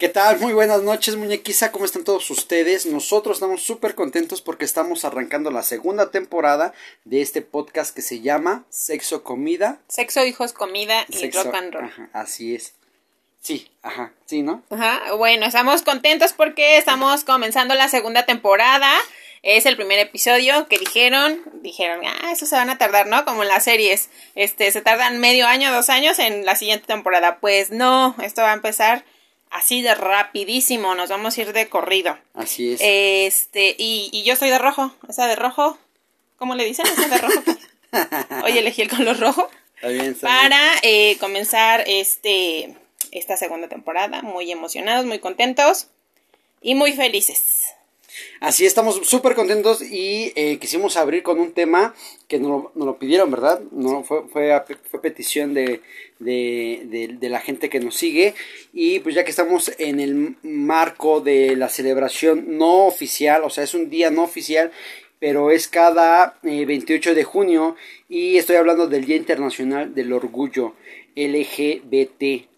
¿Qué tal? Muy buenas noches, muñequiza. ¿Cómo están todos ustedes? Nosotros estamos súper contentos porque estamos arrancando la segunda temporada de este podcast que se llama Sexo, Comida. Sexo, hijos, comida y rock and roll. Ajá, así es. Sí, ajá, sí, ¿no? Ajá, bueno, estamos contentos porque estamos comenzando la segunda temporada. Es el primer episodio que dijeron, dijeron, ah, eso se van a tardar, ¿no? Como en las series, este, se tardan medio año, dos años en la siguiente temporada. Pues no, esto va a empezar así de rapidísimo, nos vamos a ir de corrido. Así es. Este, y, y yo soy de rojo, esa de rojo, ¿cómo le dicen? Esa de rojo. Hoy elegí el color rojo. Está bien, está Para eh, comenzar este, esta segunda temporada, muy emocionados, muy contentos y muy felices. Así estamos súper contentos y eh, quisimos abrir con un tema que nos lo, nos lo pidieron, ¿verdad? No, fue, fue, a- fue petición de, de, de- de la gente que nos sigue y pues ya que estamos en el marco de la celebración no oficial, o sea, es un día no oficial, pero es cada eh, 28 de junio y estoy hablando del Día Internacional del Orgullo LGBT.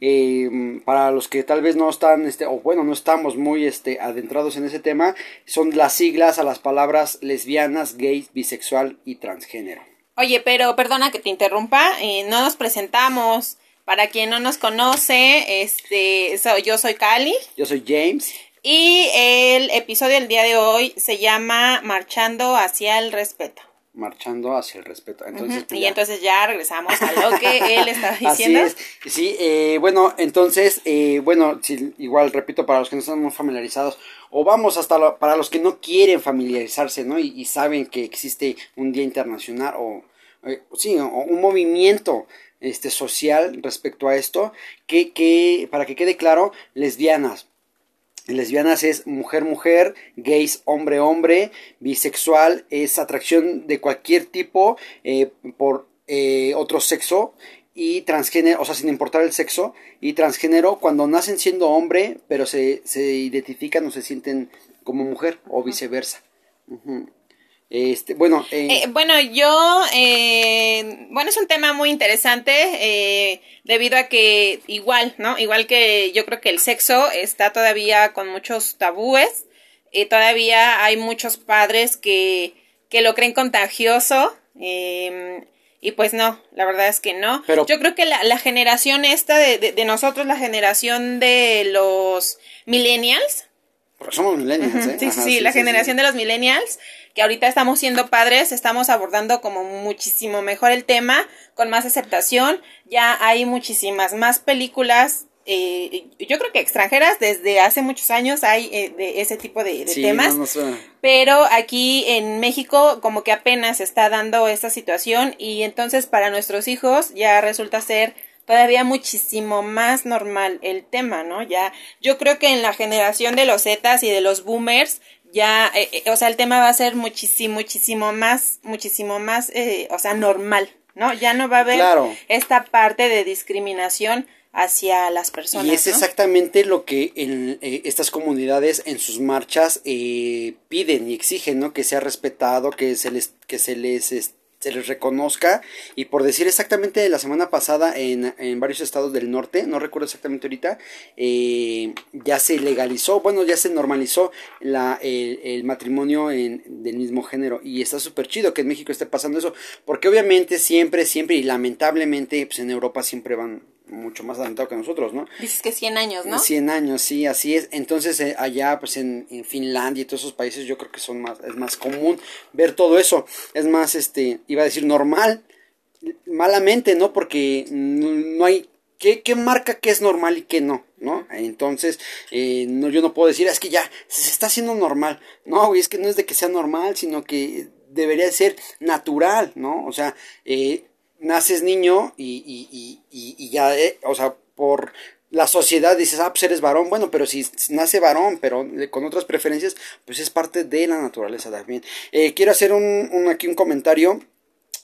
Eh, para los que tal vez no están, este, o bueno, no estamos muy este, adentrados en ese tema, son las siglas a las palabras lesbianas, gays, bisexual y transgénero. Oye, pero perdona que te interrumpa, eh, no nos presentamos. Para quien no nos conoce, este, so- yo soy Cali Yo soy James. y el episodio del día de hoy se llama Marchando hacia el respeto. Marchando hacia el respeto. Entonces, pues Y ya. entonces ya regresamos a lo que él estaba Así diciendo. es. Sí, eh, bueno, entonces, eh, bueno, si- igual repito, para los que no están muy familiarizados, o vamos hasta lo- para los que no quieren familiarizarse, ¿no? Y, y saben que existe un día internacional o, eh, sí, o un movimiento este, social respecto a esto, que, que, para que quede claro, lesbianas, Lesbianas es mujer-mujer, gays hombre-hombre, bisexual es atracción de cualquier tipo eh, por eh, otro sexo y transgénero, o sea, sin importar el sexo, y transgénero cuando nacen siendo hombre, pero se, se identifican o se sienten como mujer o viceversa. Este, bueno, eh, Eh, bueno, yo, eh, bueno, es un tema muy interesante eh, debido a que igual, ¿no? Igual que yo creo que el sexo está todavía con muchos tabúes, todavía hay muchos padres que, que lo creen contagioso eh, y pues no, la verdad es que no. Pero- yo creo que la, la generación esta de, de, de nosotros, la generación de los millennials, porque somos millennials, ¿eh? Sí, Ajá, sí, la generación de los millennials, que ahorita estamos siendo padres, estamos abordando como muchísimo mejor el tema, con más aceptación. Ya hay muchísimas más películas, eh, yo creo que extranjeras, desde hace muchos años hay eh, de ese tipo de, de Sí, temas. no, no suena. Pero aquí en México como que apenas se está dando esta situación y entonces para nuestros hijos ya resulta ser todavía muchísimo más normal el tema, ¿no? Ya yo creo que en la generación de los Zetas y de los boomers ya, eh, eh, o sea, el tema va a ser muchísimo, muchísimo más, muchísimo más, eh, o sea, normal, ¿no? Ya no va a haber Claro. esta parte de discriminación hacia las personas. Y es ¿no? exactamente lo que en, eh, estas comunidades en sus marchas eh, piden y exigen, ¿no? Que sea respetado, que se les, que se les, es- se les reconozca. Y por decir exactamente la semana pasada en, en varios estados del norte, no recuerdo exactamente ahorita, eh, ya se legalizó, bueno, ya se normalizó la, el, matrimonio en, del mismo género. Y está súper chido que en México esté pasando eso, porque obviamente siempre, siempre y lamentablemente, pues en Europa siempre van mucho más adelantados que nosotros, ¿no? Dices que 100 años, ¿no? 100 años, sí, así es. Entonces, eh, allá, pues en, en Finlandia y todos esos países, yo creo que son más, es más común ver todo eso. Es más, este, iba a decir normal, malamente, ¿no? Porque no, no hay, ¿qué, ¿qué marca qué es normal y qué no? ¿No? Entonces, eh, no, yo no puedo decir, "Ah, es que ya se está haciendo normal. No, güey, es que no es de que sea normal, sino que debería de ser natural, ¿no? O sea, eh, naces niño y, y, y, y, ya, eh, o sea, por la sociedad dices, ah, pues eres varón, bueno, pero si nace varón, pero con otras preferencias, pues es parte de la naturaleza también. Eh, quiero hacer un, un- aquí un comentario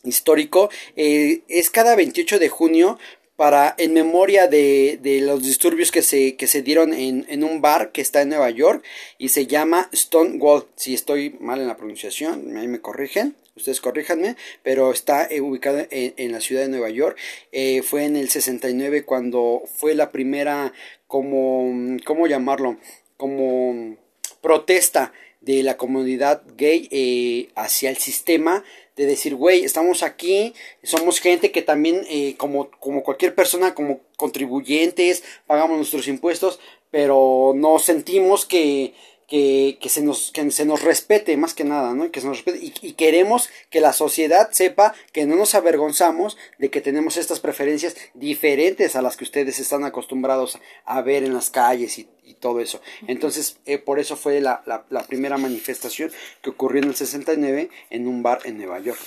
histórico, eh, es cada 28 de junio para en memoria de, de los disturbios que se, que se dieron en, en, un bar que está en Nueva York y se llama Stonewall. Si estoy mal en la pronunciación, ahí me corrigen, ustedes corríjanme, pero está eh, ubicado en, en, la ciudad de Nueva York. Eh, fue en el 69 cuando fue la primera, como, ¿cómo llamarlo? Como protesta de la comunidad gay eh, hacia el sistema de decir, güey, estamos aquí, somos gente que también, eh, como, como cualquier persona, como contribuyentes, pagamos nuestros impuestos, pero no sentimos que, que, que, se nos, que se nos respete más que nada, ¿no? Que se nos respete y, y, queremos que la sociedad sepa que no nos avergonzamos de que tenemos estas preferencias diferentes a las que ustedes están acostumbrados a ver en las calles y, y todo eso. Entonces, eh, por eso fue la, la, la, primera manifestación que ocurrió en el 69 en un bar en Nueva York.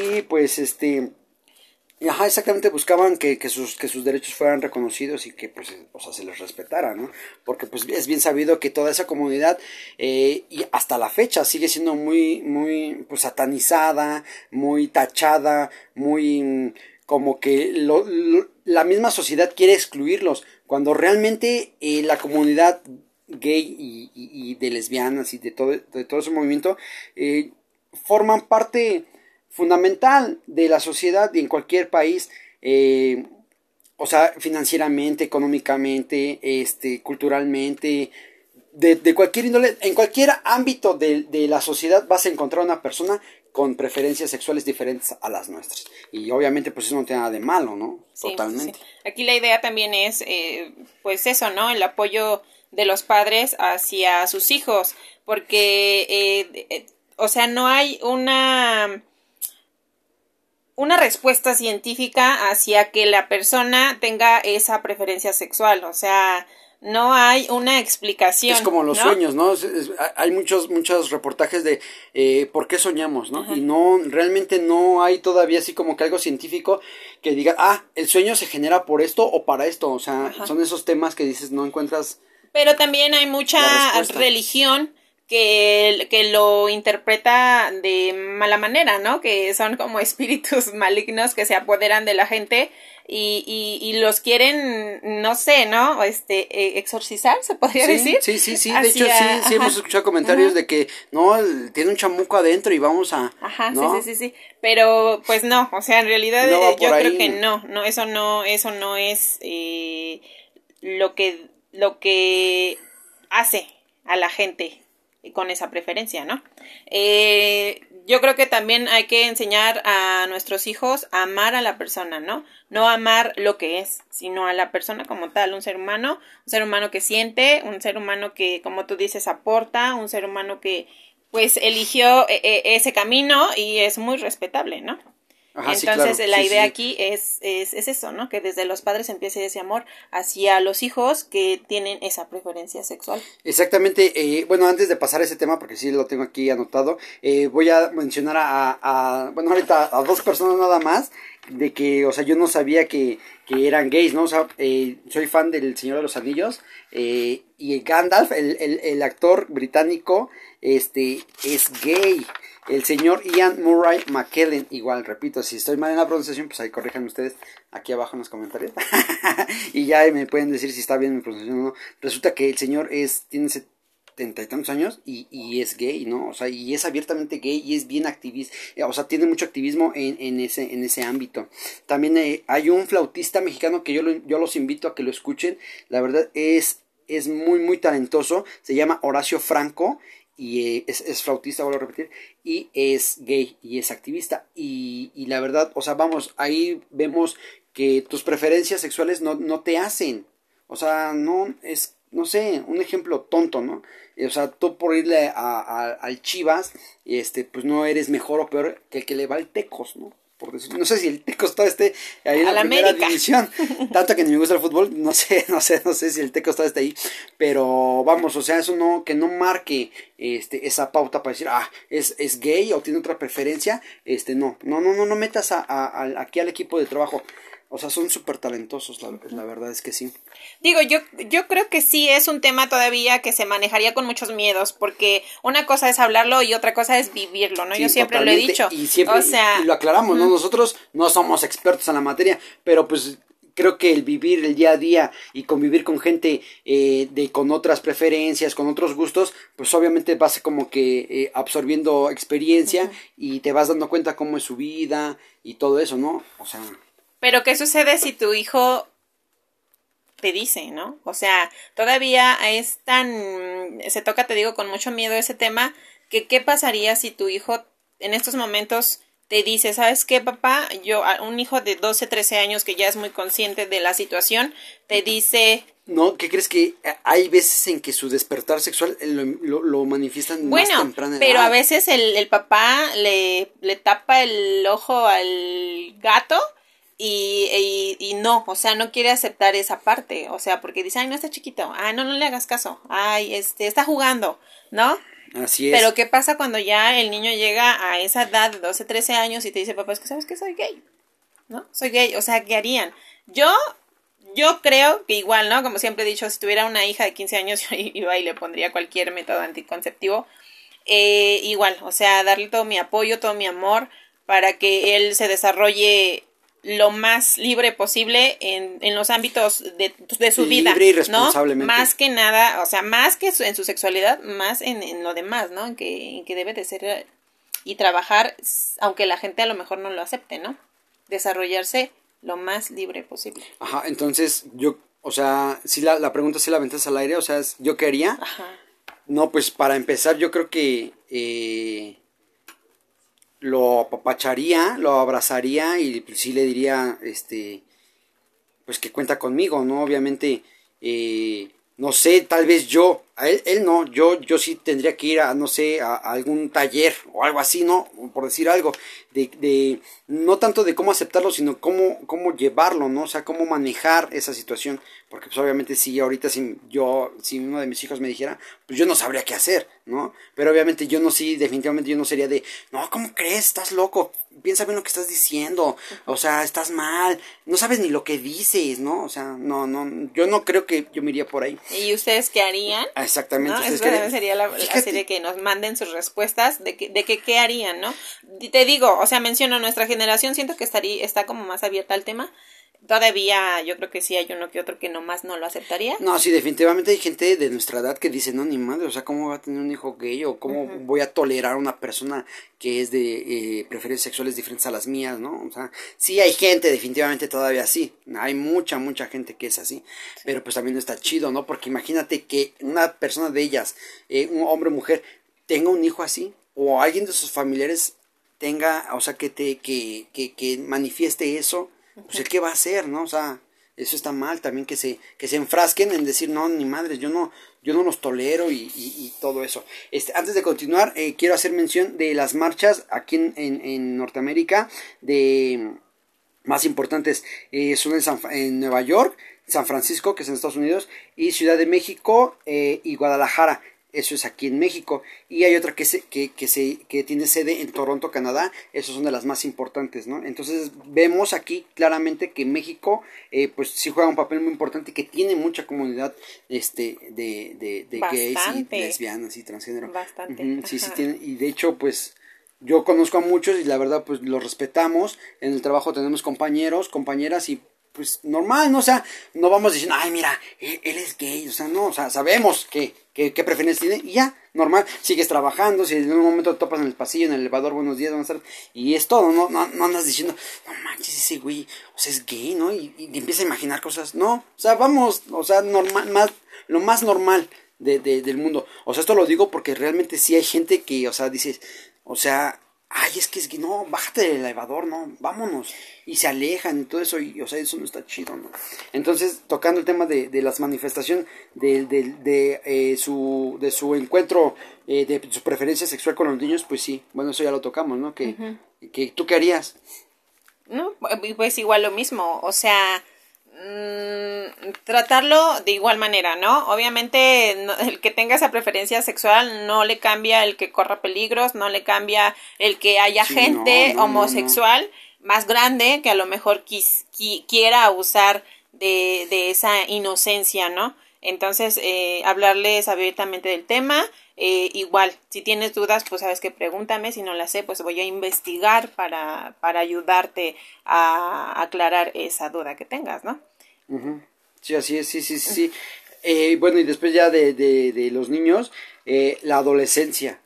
Y pues este Ajá, exactamente, buscaban que, que, sus, que sus derechos fueran reconocidos y que pues, o sea, se les respetara, ¿no? Porque pues es bien sabido que toda esa comunidad, eh, y hasta la fecha, sigue siendo muy, muy, pues, satanizada, muy tachada, muy, como que lo, la misma sociedad quiere excluirlos, cuando realmente eh, la comunidad gay y, de lesbianas y de todo, de todo ese movimiento, eh, forman parte fundamental de la sociedad y en cualquier país, eh, o sea, financieramente, económicamente, este, culturalmente, de, de, cualquier índole, en cualquier ámbito de, de, la sociedad vas a encontrar una persona con preferencias sexuales diferentes a las nuestras. Y obviamente pues eso no tiene nada de malo, ¿no? Sí, Totalmente. Sí. Aquí la idea también es, eh, pues eso, ¿no? El apoyo de los padres hacia sus hijos, porque, eh, eh, o sea, no hay una una respuesta científica hacia que la persona tenga esa preferencia sexual, o sea, no hay una explicación. Es como los ¿no? sueños, ¿no? Es, es, hay muchos, muchos reportajes de eh, por qué soñamos, ¿no? Ajá. Y no, realmente no hay todavía así como que algo científico que diga, ah, el sueño se genera por esto o para esto, o sea, Ajá. son esos temas que dices, no encuentras. Pero también hay mucha religión que, que lo interpreta de mala manera, ¿no? Que son como espíritus malignos que se apoderan de la gente y, y, y los quieren, no sé, ¿no? Este, exorcizar, se podría sí, decir. Sí, sí, sí, de hecho sí, sí hemos escuchado comentarios ajá. de que, no, tiene un chamuco adentro y vamos a... Ajá, ¿no? sí, sí, sí, sí, pero pues no, o sea, en realidad no yo creo que no, no, eso no, eso no es eh, lo que, lo que hace a la gente con esa preferencia, ¿no? Eh, yo creo que también hay que enseñar a nuestros hijos a amar a la persona, ¿no? No amar lo que es, sino a la persona como tal, un ser humano, un ser humano que siente, un ser humano que, como tú dices, aporta, un ser humano que, pues, eligió e e ese camino y es muy respetable, ¿no? Ajá, Entonces, sí, claro. la sí, idea sí. aquí es, es, es, eso, ¿no? Que desde los padres empiece ese amor hacia los hijos que tienen esa preferencia sexual. Exactamente. Eh, bueno, antes de pasar a ese tema, porque sí lo tengo aquí anotado, eh, voy a mencionar a, a, bueno, ahorita a dos personas nada más, de que, o sea, yo no sabía que, que eran gays, ¿no? O sea, eh, soy fan del Señor de los Anillos, eh, y Gandalf, el, el, el actor británico, este, es gay el señor Ian Murray McKellen, igual, repito, si estoy mal en la pronunciación, pues ahí corrijan ustedes aquí abajo en los comentarios. y ya me pueden decir si está bien mi pronunciación o no. Resulta que el señor es, tiene setenta y tantos años y, y, es gay, ¿no? O sea, y es abiertamente gay y es bien activista, o sea, tiene mucho activismo en, en, ese, en ese ámbito. También eh, hay un flautista mexicano que yo, yo los invito a que lo escuchen, la verdad es, es muy, muy talentoso, se llama Horacio Franco y eh, es, flautista, vuelvo a repetir, y es gay y es activista. Y, y, la verdad, o sea, vamos, ahí vemos que tus preferencias sexuales no, no te hacen. O sea, no es, no sé, un ejemplo tonto, ¿no? O sea, tú por irle a, al Chivas, este, pues no eres mejor o peor que el que le va al Tecos, ¿no? Por decir, no sé si el Tecos está este ahí en la, la primera América. división. Tanto que ni me gusta el fútbol, no sé, no sé, no sé si el Tecos está este ahí. Pero vamos, o sea, eso no, que no marque este, esa pauta para decir, ah, es, es gay o tiene otra preferencia. Este, no, no, no, no, no metas a, a, a aquí al equipo de trabajo. O sea, son súper talentosos, la, la, verdad es que sí. Digo, yo, yo creo que sí es un tema todavía que se manejaría con muchos miedos, porque una cosa es hablarlo y otra cosa es vivirlo, ¿no? Sí, yo siempre lo he dicho. Y siempre o sea, y lo aclaramos, uh -huh. ¿no? Nosotros no somos expertos en la materia, pero pues creo que el vivir el día a día y convivir con gente eh, de con otras preferencias, con otros gustos, pues obviamente vas como que eh, absorbiendo experiencia y te vas dando cuenta cómo es su vida y todo eso, ¿no? O sea. Pero ¿qué sucede si tu hijo te dice, ¿no? O sea, todavía es tan, se toca, te digo, con mucho miedo ese tema, que qué pasaría si tu hijo en estos momentos te dice, ¿sabes qué, papá? Yo, un hijo de 12, 13 años que ya es muy consciente de la situación, te dice... No, ¿qué crees que hay veces en que su despertar sexual lo, lo, manifiestan bueno, más temprana pero a veces el, el papá le, le tapa el ojo al gato y, y, no, o sea, no quiere aceptar esa parte, o sea, porque dice, ay, no está chiquito, ay, no, no le hagas caso, ay, este, está jugando, ¿no? Así es. Pero ¿qué pasa cuando ya el niño llega a esa edad de 12, 13 años y te dice, papá, es que sabes que soy gay, ¿no? Soy gay, o sea, ¿qué harían? Yo, yo creo que igual, ¿no? Como siempre he dicho, si tuviera una hija de 15 años, yo iba y le pondría cualquier método anticonceptivo, eh, igual, o sea, darle todo mi apoyo, todo mi amor para que él se desarrolle lo más libre posible en, en los ámbitos de, de su vida. Libre y responsablemente. ¿no? Más que nada, o sea, más que en su sexualidad, más en, en lo demás, ¿no? En que, en que debe de ser y trabajar, aunque la gente a lo mejor no lo acepte, ¿no? Desarrollarse lo más libre posible. Ajá, entonces yo, o sea, si la, la pregunta si la ventas al aire, o sea, ¿yo quería? Ajá. No, pues para empezar yo creo que... Eh, lo apapacharía, lo abrazaría y pues, sí le diría, este, pues que cuenta conmigo, ¿no? Obviamente, eh, no sé, tal vez yo, a él, él no, yo, yo sí tendría que ir a, no sé, a, algún taller o algo así, ¿no? Por decir algo, de, de, no tanto de cómo aceptarlo, sino cómo, cómo llevarlo, ¿no? O sea, cómo manejar esa situación, porque pues obviamente si ahorita si yo, si uno de mis hijos me dijera, pues yo no sabría qué hacer, ¿no? Pero obviamente yo no sí, definitivamente yo no sería de, no, ¿cómo crees? Estás loco, piensa bien lo que estás diciendo, o sea, estás mal, no sabes ni lo que dices, ¿no? O sea, no, no, yo no creo que yo me iría por ahí. ¿Y ustedes qué harían? Ah, exactamente. ¿No? sería la, así de que nos manden sus respuestas de que, de que qué harían, ¿no? Te digo, o sea, menciono nuestra generación, siento que estaría, está como más abierta al tema, todavía yo creo que sí hay uno que otro que nomás no lo aceptaría. No, sí, definitivamente hay gente de nuestra edad que dice, no, ni madre, o sea, ¿cómo va a tener un hijo gay? O ¿cómo voy a tolerar a una persona que es de eh, preferencias sexuales diferentes a las mías, ¿no? O sea, sí hay gente definitivamente todavía así. Hay mucha, mucha gente que es así. Pero pues también no está chido, ¿no? Porque imagínate que una persona de ellas, eh, un hombre o mujer, tenga un hijo así. O alguien de sus familiares tenga, o sea, que, te, que, que, que manifieste eso pues qué va a hacer, ¿no? O sea, eso está mal también que se, que se enfrasquen en decir, no, ni madres, yo no, yo no los tolero y, y, todo eso. Este, antes de continuar, eh, quiero hacer mención de las marchas aquí en, en, Norteamérica, de más importantes, eh, son en, en Nueva York, San Francisco, que es en Estados Unidos, y Ciudad de México eh, y Guadalajara eso es aquí en México. Y hay otra que, se, que, que, se, que tiene sede en Toronto, Canadá, esas son de las más importantes, ¿no? Entonces vemos aquí claramente que México, eh, pues sí juega un papel muy importante y que tiene mucha comunidad este, de, de, de gays y lesbianas y transgénero. Bastante. sí, sí, tiene, y de hecho, pues yo conozco a muchos y la verdad, pues los respetamos. En el trabajo tenemos compañeros, compañeras y pues normal, ¿no? O sea, no vamos diciendo, ay, mira, él, es gay, o sea, no, o sea, sabemos que, que, qué preferencia tiene y ya, normal, sigues trabajando, si en un momento topas en el pasillo, en el elevador, buenos días, buenas tardes, y es todo, no, no, no andas diciendo, no manches, ese güey, o sea, es gay, ¿no? Y, y empieza a imaginar cosas, no, o sea, vamos, o sea, normal, más, lo más normal de, de, del mundo, o sea, esto lo digo porque realmente sí hay gente que, o sea, dices, o sea, ay, es que es que no, bájate del elevador, no, vámonos. Y se alejan y todo eso, y, o sea, eso no está chido, ¿no? Entonces, tocando el tema de, de las manifestaciones de, de, de, eh, su, de su encuentro, eh, de su preferencia sexual con los niños, pues sí, bueno, eso ya lo tocamos, ¿no? Que, que ¿Tú qué harías? No, pues igual lo mismo, o sea, Mm, tratarlo de igual manera, ¿no? Obviamente el que tenga esa preferencia sexual no le cambia el que corra peligros, no le cambia el que haya gente homosexual más grande que a lo mejor quiera usar de, de esa inocencia, ¿no? Entonces, eh, hablarles abiertamente del tema. Eh, igual, si tienes dudas, pues sabes que pregúntame. Si no las sé, pues voy a investigar para, para ayudarte a aclarar esa duda que tengas, ¿no? Sí, así es, sí, sí, sí. Eh, bueno, y después ya de, de, de los niños, eh, la adolescencia.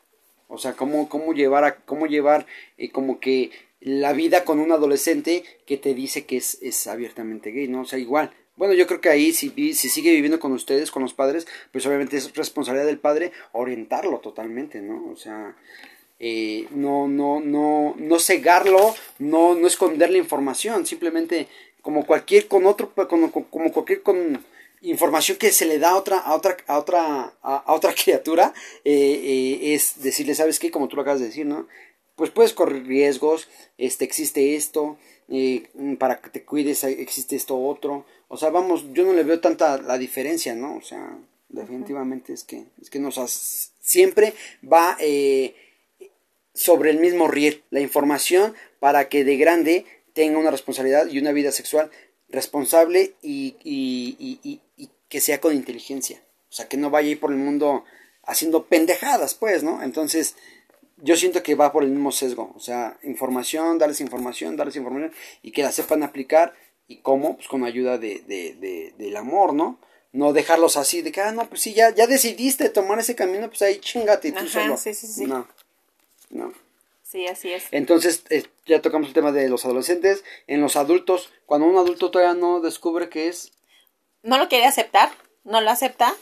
O sea, cómo, cómo llevar, a, cómo llevar eh, como que la vida con un adolescente que te dice que es, es abiertamente gay, ¿no? O sea, igual. Bueno, yo creo que ahí si, si sigue viviendo con ustedes, con los padres, pues obviamente es responsabilidad del padre orientarlo totalmente, ¿no? O sea, eh, no, no, no, no cegarlo, no, no esconder la información, simplemente como cualquier con otro, como, cualquier con información que se le da a otra, a otra, a otra, a, otra criatura, eh, eh, es decirle, ¿sabes qué? Como tú lo acabas de decir, ¿no? Pues puedes correr riesgos, este, existe esto, eh, para que te cuides existe esto otro. O sea, vamos, yo no le veo tanta la diferencia, ¿no? O sea, definitivamente es que, es que nos siempre va eh, sobre el mismo riel la información para que de grande tenga una responsabilidad y una vida sexual responsable y, y, y, y, que sea con inteligencia. O sea, que no vaya a ir por el mundo haciendo pendejadas, pues, ¿no? Entonces, yo siento que va por el mismo sesgo. O sea, información, darles información, darles información y que la sepan aplicar. ¿Y cómo? Pues con ayuda de, de, de, del amor, ¿no? No dejarlos así, de que, ah, no, pues sí, ya, ya decidiste tomar ese camino, pues ahí chingate tú solo. Sí, sí, sí. No, no. Sí, así es. Entonces, eh, ya tocamos el tema de los adolescentes. En los adultos, cuando un adulto todavía no descubre que es... No lo quiere aceptar, no lo acepta.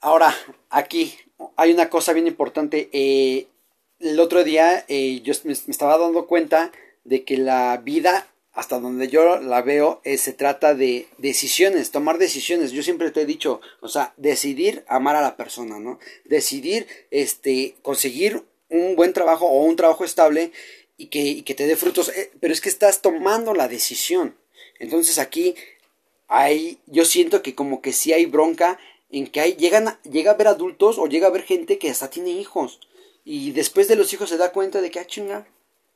Ahora, aquí hay una cosa bien importante. Eh, el otro día eh, yo me, estaba dando cuenta de que la vida, hasta donde yo la veo, eh, se trata de decisiones, tomar decisiones. Yo siempre te he dicho, o sea, decidir amar a la persona, ¿no? Decidir, este, conseguir un buen trabajo o un trabajo estable y que, te dé frutos, eh, pero es que estás tomando la decisión. Entonces aquí hay, yo siento que como que sí hay bronca en que hay, llegan, llega a ver adultos o llega a ver gente que hasta tiene hijos y después de los hijos se da cuenta de que, ah, chinga,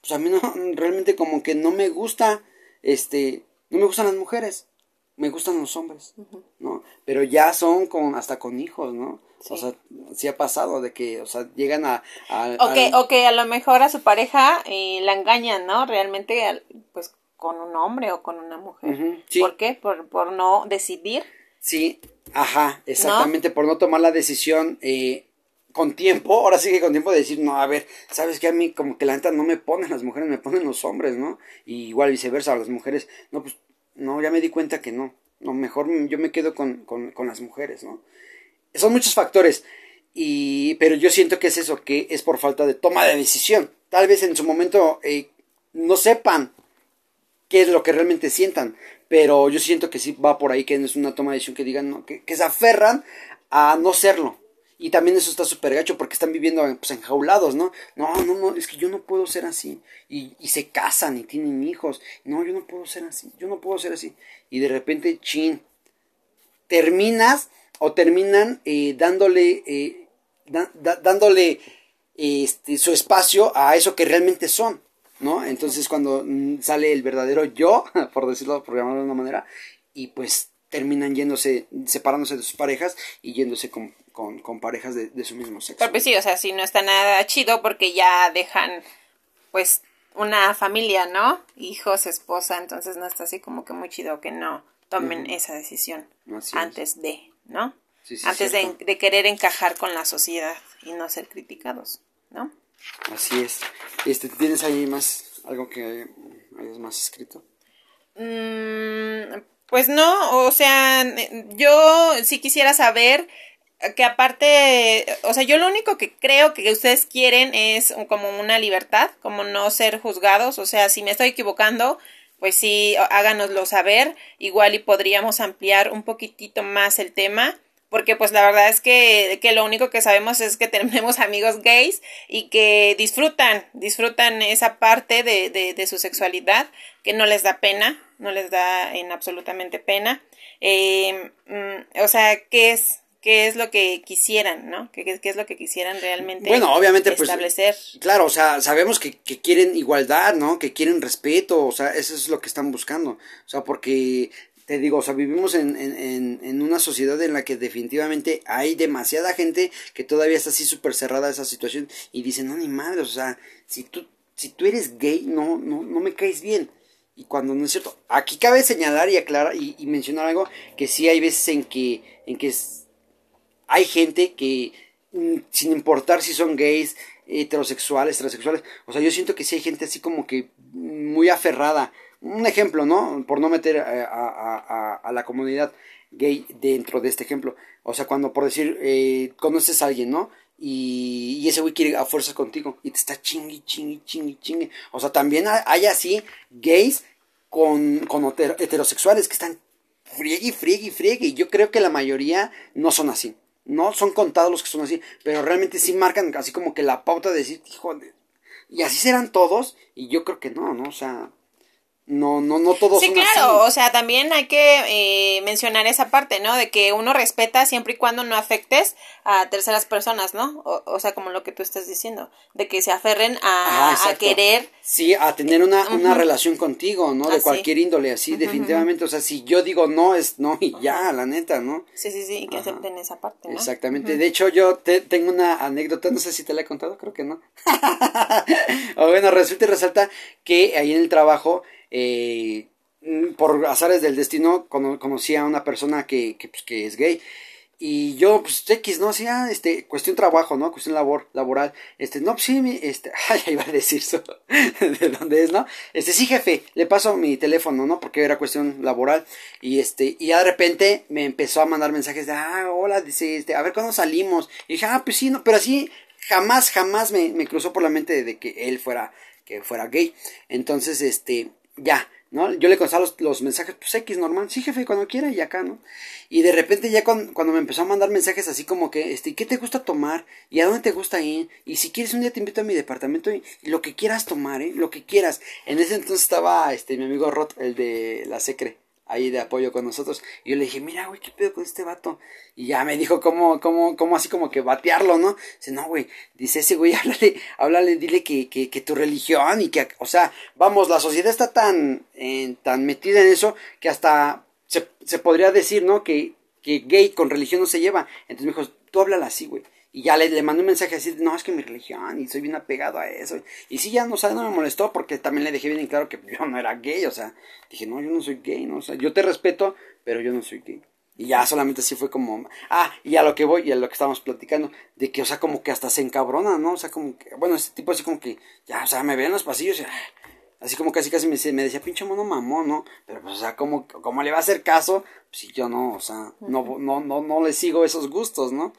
pues a mí no, realmente como que no me gusta, este, no me gustan las mujeres, me gustan los hombres, ¿no? Pero ya son con, hasta con hijos, ¿no? O sea, sí ha pasado de que, o sea, llegan a... a o, que, o que a lo mejor a su pareja eh, la engañan, ¿no? Realmente, pues, con un hombre o con una mujer. ¿Por qué? Por, por no decidir. Sí, ajá, exactamente, por no tomar la decisión eh, con tiempo, ahora sí que con tiempo de decir, no, a ver, sabes que a mí como que la neta no me ponen las mujeres, me ponen los hombres, ¿no? Y igual viceversa, las mujeres, no, pues, no, ya me di cuenta que no, no, mejor yo me quedo con, con, con las mujeres, ¿no? Son muchos factores. Y, pero yo siento que es eso, que es por falta de toma de decisión. Tal vez en su momento eh, no sepan qué es lo que realmente sientan, pero yo siento que sí va por ahí, que es una toma de decisión que digan, no, que, se aferran a no serlo. Y también eso está súper gacho porque están viviendo pues, enjaulados, ¿no? No, no, no, es que yo no puedo ser así. Y, y se casan y tienen hijos. No, yo no puedo ser así, yo no puedo ser así. Y de repente, chin, terminas o terminan eh, dándole, eh, dándole este, su espacio a eso que realmente son, ¿no? Entonces cuando mm, sale el verdadero yo, por decirlo, llamarlo de una manera, y pues terminan yéndose, separándose de sus parejas y yéndose con, con, parejas de, de, su mismo sexo. Pero pues sí, o sea, si no está nada chido porque ya dejan, pues, una familia, ¿no? Hijos, esposa, entonces no está así como que muy chido que no tomen esa decisión antes de, ¿no? Antes de, querer encajar con la sociedad y no ser criticados, ¿no? Así es. Este, ¿Tienes ahí más, algo que hayas más escrito? Mm, pues no, o sea, yo sí quisiera saber que aparte, o sea, yo lo único que creo que ustedes quieren es como una libertad, como no ser juzgados, o sea, si me estoy equivocando, pues sí, háganoslo saber, igual y podríamos ampliar un poquitito más el tema porque pues la verdad es que, que, lo único que sabemos es que tenemos amigos gays y que disfrutan, disfrutan esa parte de, de, de su sexualidad, que no les da pena, no les da en absolutamente pena. Eh, mm, o sea, ¿qué es? Qué es lo que quisieran, ¿no? ¿Qué, qué, es lo que quisieran realmente bueno, obviamente, pues, establecer? claro, o sea, sabemos que, que, quieren igualdad, ¿no? Que quieren respeto, o sea, eso es lo que están buscando. O sea, porque te digo, o sea, vivimos en, en, en, una sociedad en la que definitivamente hay demasiada gente que todavía está así súper cerrada a esa situación y dicen, no, ni madre, o sea, si tú, si tú eres gay, no, no, no me caes bien. Y cuando no es cierto, aquí cabe señalar y aclarar y, y mencionar algo que sí hay veces en que, en que hay gente que, mm, sin importar si son gays, heterosexuales, transexuales, o sea, yo siento que sí hay gente así como que muy aferrada un ejemplo, ¿no? Por no meter a, a, la comunidad gay dentro de este ejemplo. O sea, cuando por decir, eh, conoces a alguien, ¿no? Y, ese güey quiere a fuerzas contigo y te está chingui, chingui, chingui, chingui. O sea, también hay así gays con, con heterosexuales que están friegue, friegue, friegue. Y yo creo que la mayoría no son así. No son contados los que son así, pero realmente sí marcan así como que la pauta de decir, hijo Y así serán todos, y yo creo que no, ¿no? O sea, no, no, no todos sí, claro, o sea, también hay que eh, mencionar esa parte, ¿no? De que uno respeta siempre y cuando no afectes a terceras personas, ¿no? O, sea, como lo que tú estás diciendo, de que se aferren a, a querer. Sí, a tener una, una relación contigo, ¿no? De cualquier índole, así, definitivamente. O sea, si yo digo no, es no y ya, la neta, ¿no? Sí, sí, sí, y que acepten esa parte, ¿no? Exactamente. De hecho, yo te, tengo una anécdota, no sé si te la he contado, creo que no. o bueno, resulta y resalta que ahí en el trabajo eh, por azares del destino conocí a una persona que, pues, es gay. Y yo pues X no hacía este cuestión trabajo no cuestión labor laboral. Este no pues sí este ay iba a decir eso de dónde es no este sí jefe le paso mi teléfono no porque era cuestión laboral. Y este y de repente me empezó a mandar mensajes de ah hola dice este a ver cuándo salimos y dije ah pues sí no pero así jamás jamás me, me cruzó por la mente de que él fuera que fuera gay. Entonces este ya, ¿no? Yo le contestaba los, los, mensajes, pues X normal, sí jefe, cuando quiera y acá, ¿no? Y de repente ya cuando, cuando, me empezó a mandar mensajes así como que, este, ¿qué te gusta tomar? ¿Y a dónde te gusta ir? Y si quieres un día te invito a mi departamento y, lo que quieras tomar, ¿eh? Lo que quieras. En ese entonces estaba, este, mi amigo Rot, el de la Secre ahí de apoyo con nosotros. Y yo le dije, mira, güey, ¿qué pedo con este vato? Y ya me dijo cómo, cómo, cómo así como que batearlo, ¿no? Dice, no, güey, dice ese güey, háblale, háblale, dile que, que, que tu religión y que, o sea, vamos, la sociedad está tan, tan metida en eso que hasta se, se podría decir, ¿no? Que, que gay con religión no se lleva. Entonces me dijo, tú háblala así, güey. Y ya le, le mandé un mensaje así, no, es que mi religión, y soy bien apegado a eso. Y sí, ya no, o no me molestó porque también le dejé bien en claro que yo no era gay, o sea, dije, no, yo no soy gay, no, o sea, yo te respeto, pero yo no soy gay. Y ya solamente así fue como, ah, y a lo que voy, y a lo que estábamos platicando, de que, o sea, como que hasta se encabrona, ¿no? O sea, como que, bueno, ese tipo así como que, ya, o sea, me ve en los pasillos y, así como casi casi me, me decía, pinche mono mamón, ¿no? Pero pues, o sea, como, como le va a hacer caso si yo no, o sea, no, no, no, no le sigo esos gustos, ¿no?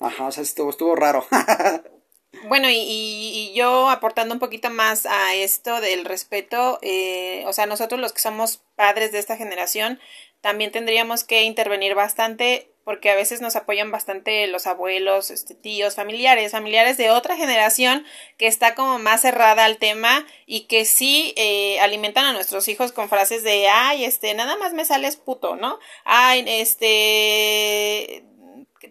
Ajá, o sea, estuvo, estuvo raro. Bueno, y, y, yo aportando un poquito más a esto del respeto, eh, o sea, nosotros los que somos padres de esta generación, también tendríamos que intervenir bastante porque a veces nos apoyan bastante los abuelos, este, tíos, familiares, familiares de otra generación que está como más cerrada al tema y que sí eh, alimentan a nuestros hijos con frases de, ay, este, nada más me sales puto, ¿no? Ay, este,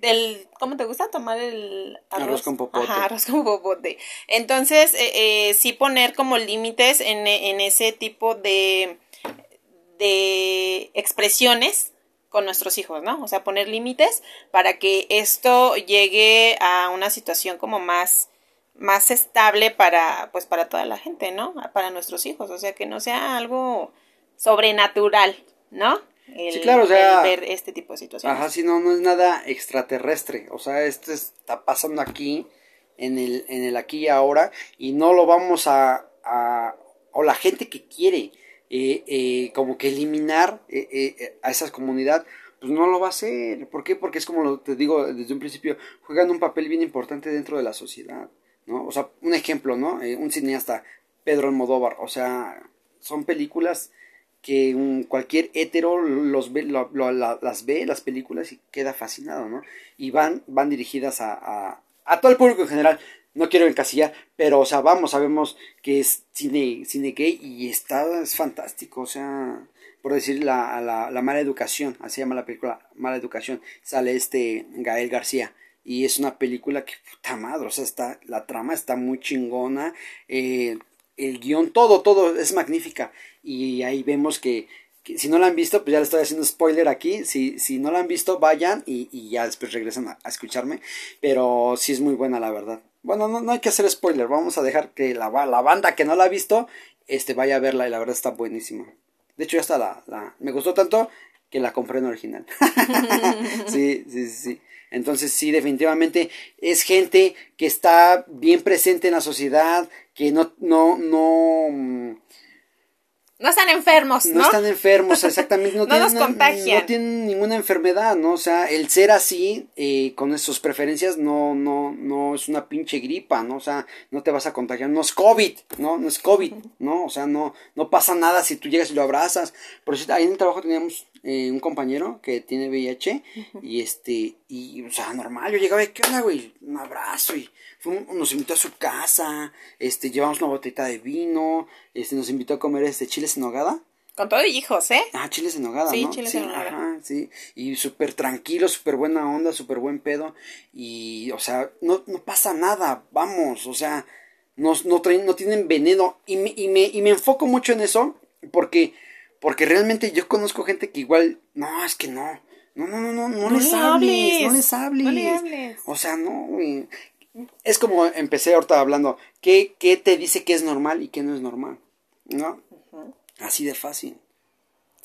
el, ¿cómo te gusta tomar el arroz, con popote? Ajá, arroz con popote. Entonces, eh, eh, sí poner como límites en, en ese tipo de, de expresiones con nuestros hijos, ¿no? O sea, poner límites para que esto llegue a una situación como más más estable para pues para toda la gente, ¿no? Para nuestros hijos, o sea, que no sea algo sobrenatural, ¿no? sí, claro, o sea, ver este tipo de situaciones. Ajá, si no, no es nada extraterrestre, o sea, esto está pasando aquí, en el, en el aquí y ahora, y no lo vamos a, a o la gente que quiere eh, eh, como que eliminar eh, eh, a esa comunidad, pues no lo va a hacer. ¿Por qué? Porque es como lo, te digo desde un principio, juegan un papel bien importante dentro de la sociedad, ¿no? O sea, un ejemplo, ¿no? un cineasta, Pedro Almodóvar, o sea, son películas que un, cualquier hetero los ve, lo, las ve, las películas, y queda fascinado, ¿no? Y van, van dirigidas a, a, a todo el público en general no quiero encasillar, pero, o sea, vamos, sabemos que es cine, cine gay y está, es fantástico, o sea, por decir la, la, la mala educación, así se llama la película Mala Educación, sale este Gael García. Y es una película que, puta madre, o sea, está, la trama está muy chingona, eh, el guion, todo, todo es magnífica. Y ahí vemos que, si no la han visto, pues ya les estoy haciendo spoiler aquí. Si, si no la han visto, vayan y, y ya después regresan a, escucharme. Pero sí es muy buena, la verdad. Bueno, no, no hay que hacer spoiler. Vamos a dejar que la, la banda que no la ha visto este, vaya a verla y la verdad está buenísima. De hecho, ya está la. Me gustó tanto que la compré en original. sí, sí, sí. Entonces, sí, definitivamente es gente que está bien presente en la sociedad, que no, no, no, no están enfermos, ¿no? No están enfermos, exactamente. No, tienen, contagian. No, tienen ninguna enfermedad, ¿no? O sea, el ser así, eh, con sus preferencias, no, no, no es una pinche gripa, ¿no? O sea, no te vas a contagiar. No es COVID, ¿no? No es COVID, ¿no? O sea, no, no pasa nada si tú llegas y lo abrazas. Por eso ahí en el trabajo teníamos eh, un compañero que tiene VIH y este, y, o sea, normal. Yo llegaba y, ¿qué onda, güey? Un abrazo y nos invitó a su casa, este, llevamos una botellita de vino, este, nos invitó a comer este chiles en nogada. Con todo y hijos, ¿eh? Ah, chiles en nogada, sí, ¿no? Chiles en nogada. Ajá, sí, y súper tranquilo, súper buena onda, súper buen pedo, y, o sea, no, no pasa nada, vamos, o sea, no, no, traen, no tienen veneno, y me, y, me, y me enfoco mucho en eso, porque, porque realmente yo conozco gente que igual, no, es que no, no, no, no, no, no, les hables, no les hables. No les hables. O sea, no, es como empecé ahorita hablando, ¿qué, ¿qué, te dice que es normal y qué no es normal? ¿No? Así de fácil.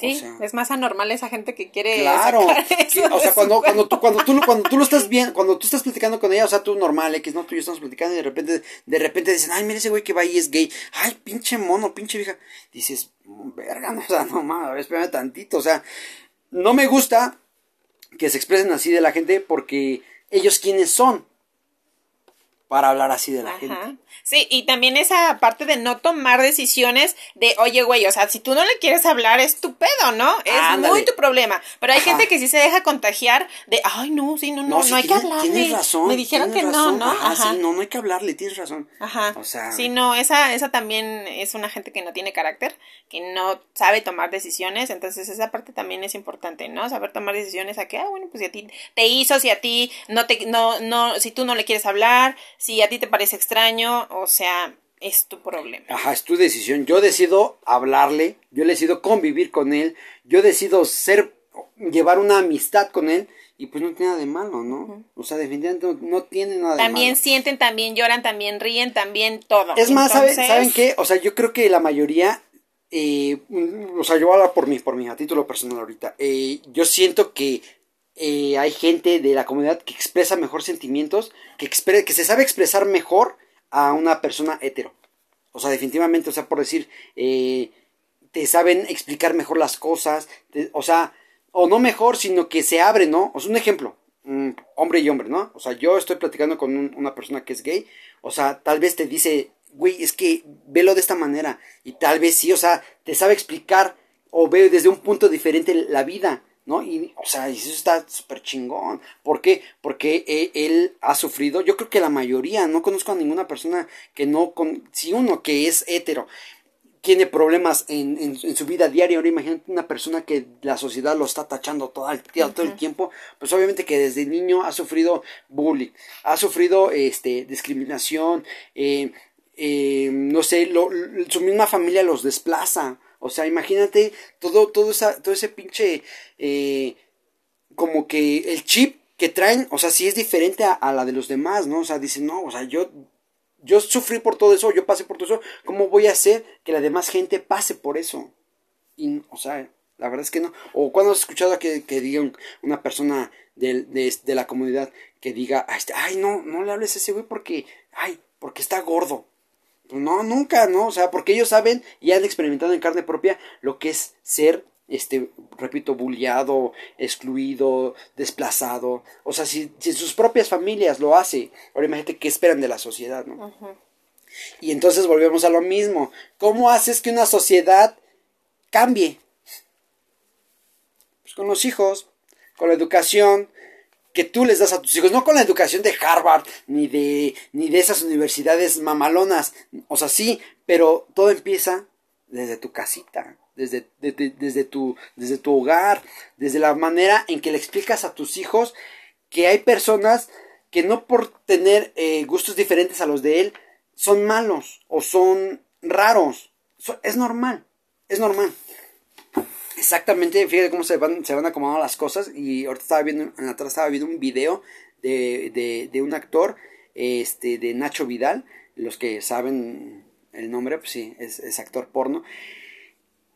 Sí, es más anormal esa gente que quiere claro, o sea, cuando, cuando, tú, cuando, tú, cuando tú lo estás bien, cuando tú estás platicando con ella, o sea, tú normal, X, no, tú y yo estamos platicando y de repente, de repente dicen, ay, mira ese güey que va ahí es gay, ay, pinche mono, pinche vieja, dices, verga, no, o sea, no mames, espérame tantito, o sea, no me gusta que se expresen así de la gente porque ellos quiénes son, para hablar así de la gente. Sí, y también esa parte de no tomar decisiones de, oye, güey, o sea, si tú no le quieres hablar, es tu pedo, ¿no? Es muy tu problema. Pero hay gente que sí se deja contagiar de, ay, no, sí, no, no, no, hay que hablarle. Tienes razón. Me dijeron que no, ¿no? Ajá, sí, no, no hay que hablarle, tienes razón. Ajá. O sea. Sí, no, esa, esa también es una gente que no tiene carácter, que no sabe tomar decisiones, entonces esa parte también es importante, ¿no? Saber tomar decisiones a que, ah, bueno, pues si a ti te hizo, si a ti no te, no, no, si tú no le quieres hablar, si a ti te parece extraño, o sea, es tu problema. Ajá, es tu decisión. Yo decido hablarle, yo decido convivir con él, yo decido ser, llevar una amistad con él y pues no tiene nada de malo, ¿no? O sea, definitivamente no, tiene nada de malo. También sienten, también lloran, también ríen, también todo. Es más, ¿saben, qué? O sea, yo creo que la mayoría, eh, o sea, yo hablar por mí, por mí, a título personal ahorita. Eh, yo siento que eh, hay gente de la comunidad que expresa mejor sentimientos, que, que se sabe expresar mejor a una persona hetero. O sea, definitivamente, o sea, por decir, eh, te saben explicar mejor las cosas, o sea, o no mejor, sino que se abre, ¿no? O sea, un ejemplo, hombre y hombre, ¿no? O sea, yo estoy platicando con una persona que es gay, o sea, tal vez te dice, güey, es que velo de esta manera, y tal vez sí, o sea, te sabe explicar o ve desde un punto diferente la vida. ¿No? Y, o sea, eso está súper chingón. ¿Por qué? Porque e, él, ha sufrido, yo creo que la mayoría, no conozco a ninguna persona que no, con, si uno que es hetero tiene problemas en, en, su vida diaria, ahora imagínate una persona que la sociedad lo está tachando todo el, todo el tiempo, pues obviamente que desde niño ha sufrido bullying, ha sufrido este, discriminación, eh, eh, no sé, lo, su misma familia los desplaza, o sea, imagínate todo, todo, esa, todo ese pinche, eh, como que el chip que traen, o sea, si es diferente a, la de los demás, ¿no? O sea, dicen, no, o sea, yo, yo sufrí por todo eso, yo pasé por todo eso, ¿cómo voy a hacer que la demás gente pase por eso? Y, o sea, la verdad es que no. O cuando has escuchado que, que diga una persona de, de, de, la comunidad que diga, ay, no, no le hables a ese güey porque, ay, porque está gordo. No, nunca, ¿no? O sea, porque ellos saben y han experimentado en carne propia lo que es ser, este, repito, bulliado, excluido, desplazado. O sea, si, si sus propias familias lo hacen, ahora imagínate qué esperan de la sociedad, ¿no? Y entonces volvemos a lo mismo. ¿Cómo haces que una sociedad cambie? Pues con los hijos, con la educación, que tú les das a tus hijos, no con la educación de Harvard, ni de, ni de esas universidades mamalonas, o sea, sí, pero todo empieza desde tu casita, desde, desde, tu, desde tu hogar, desde la manera en que le explicas a tus hijos que hay personas que no por tener eh, gustos diferentes a los de él, son malos o son raros. es normal, es normal. Exactamente, fíjate cómo se van, se van acomodando las cosas. Y ahorita estaba viendo, en atrás estaba viendo un video de, de, de un actor, este, de Nacho Vidal. Los que saben el nombre, pues sí, es, es actor porno.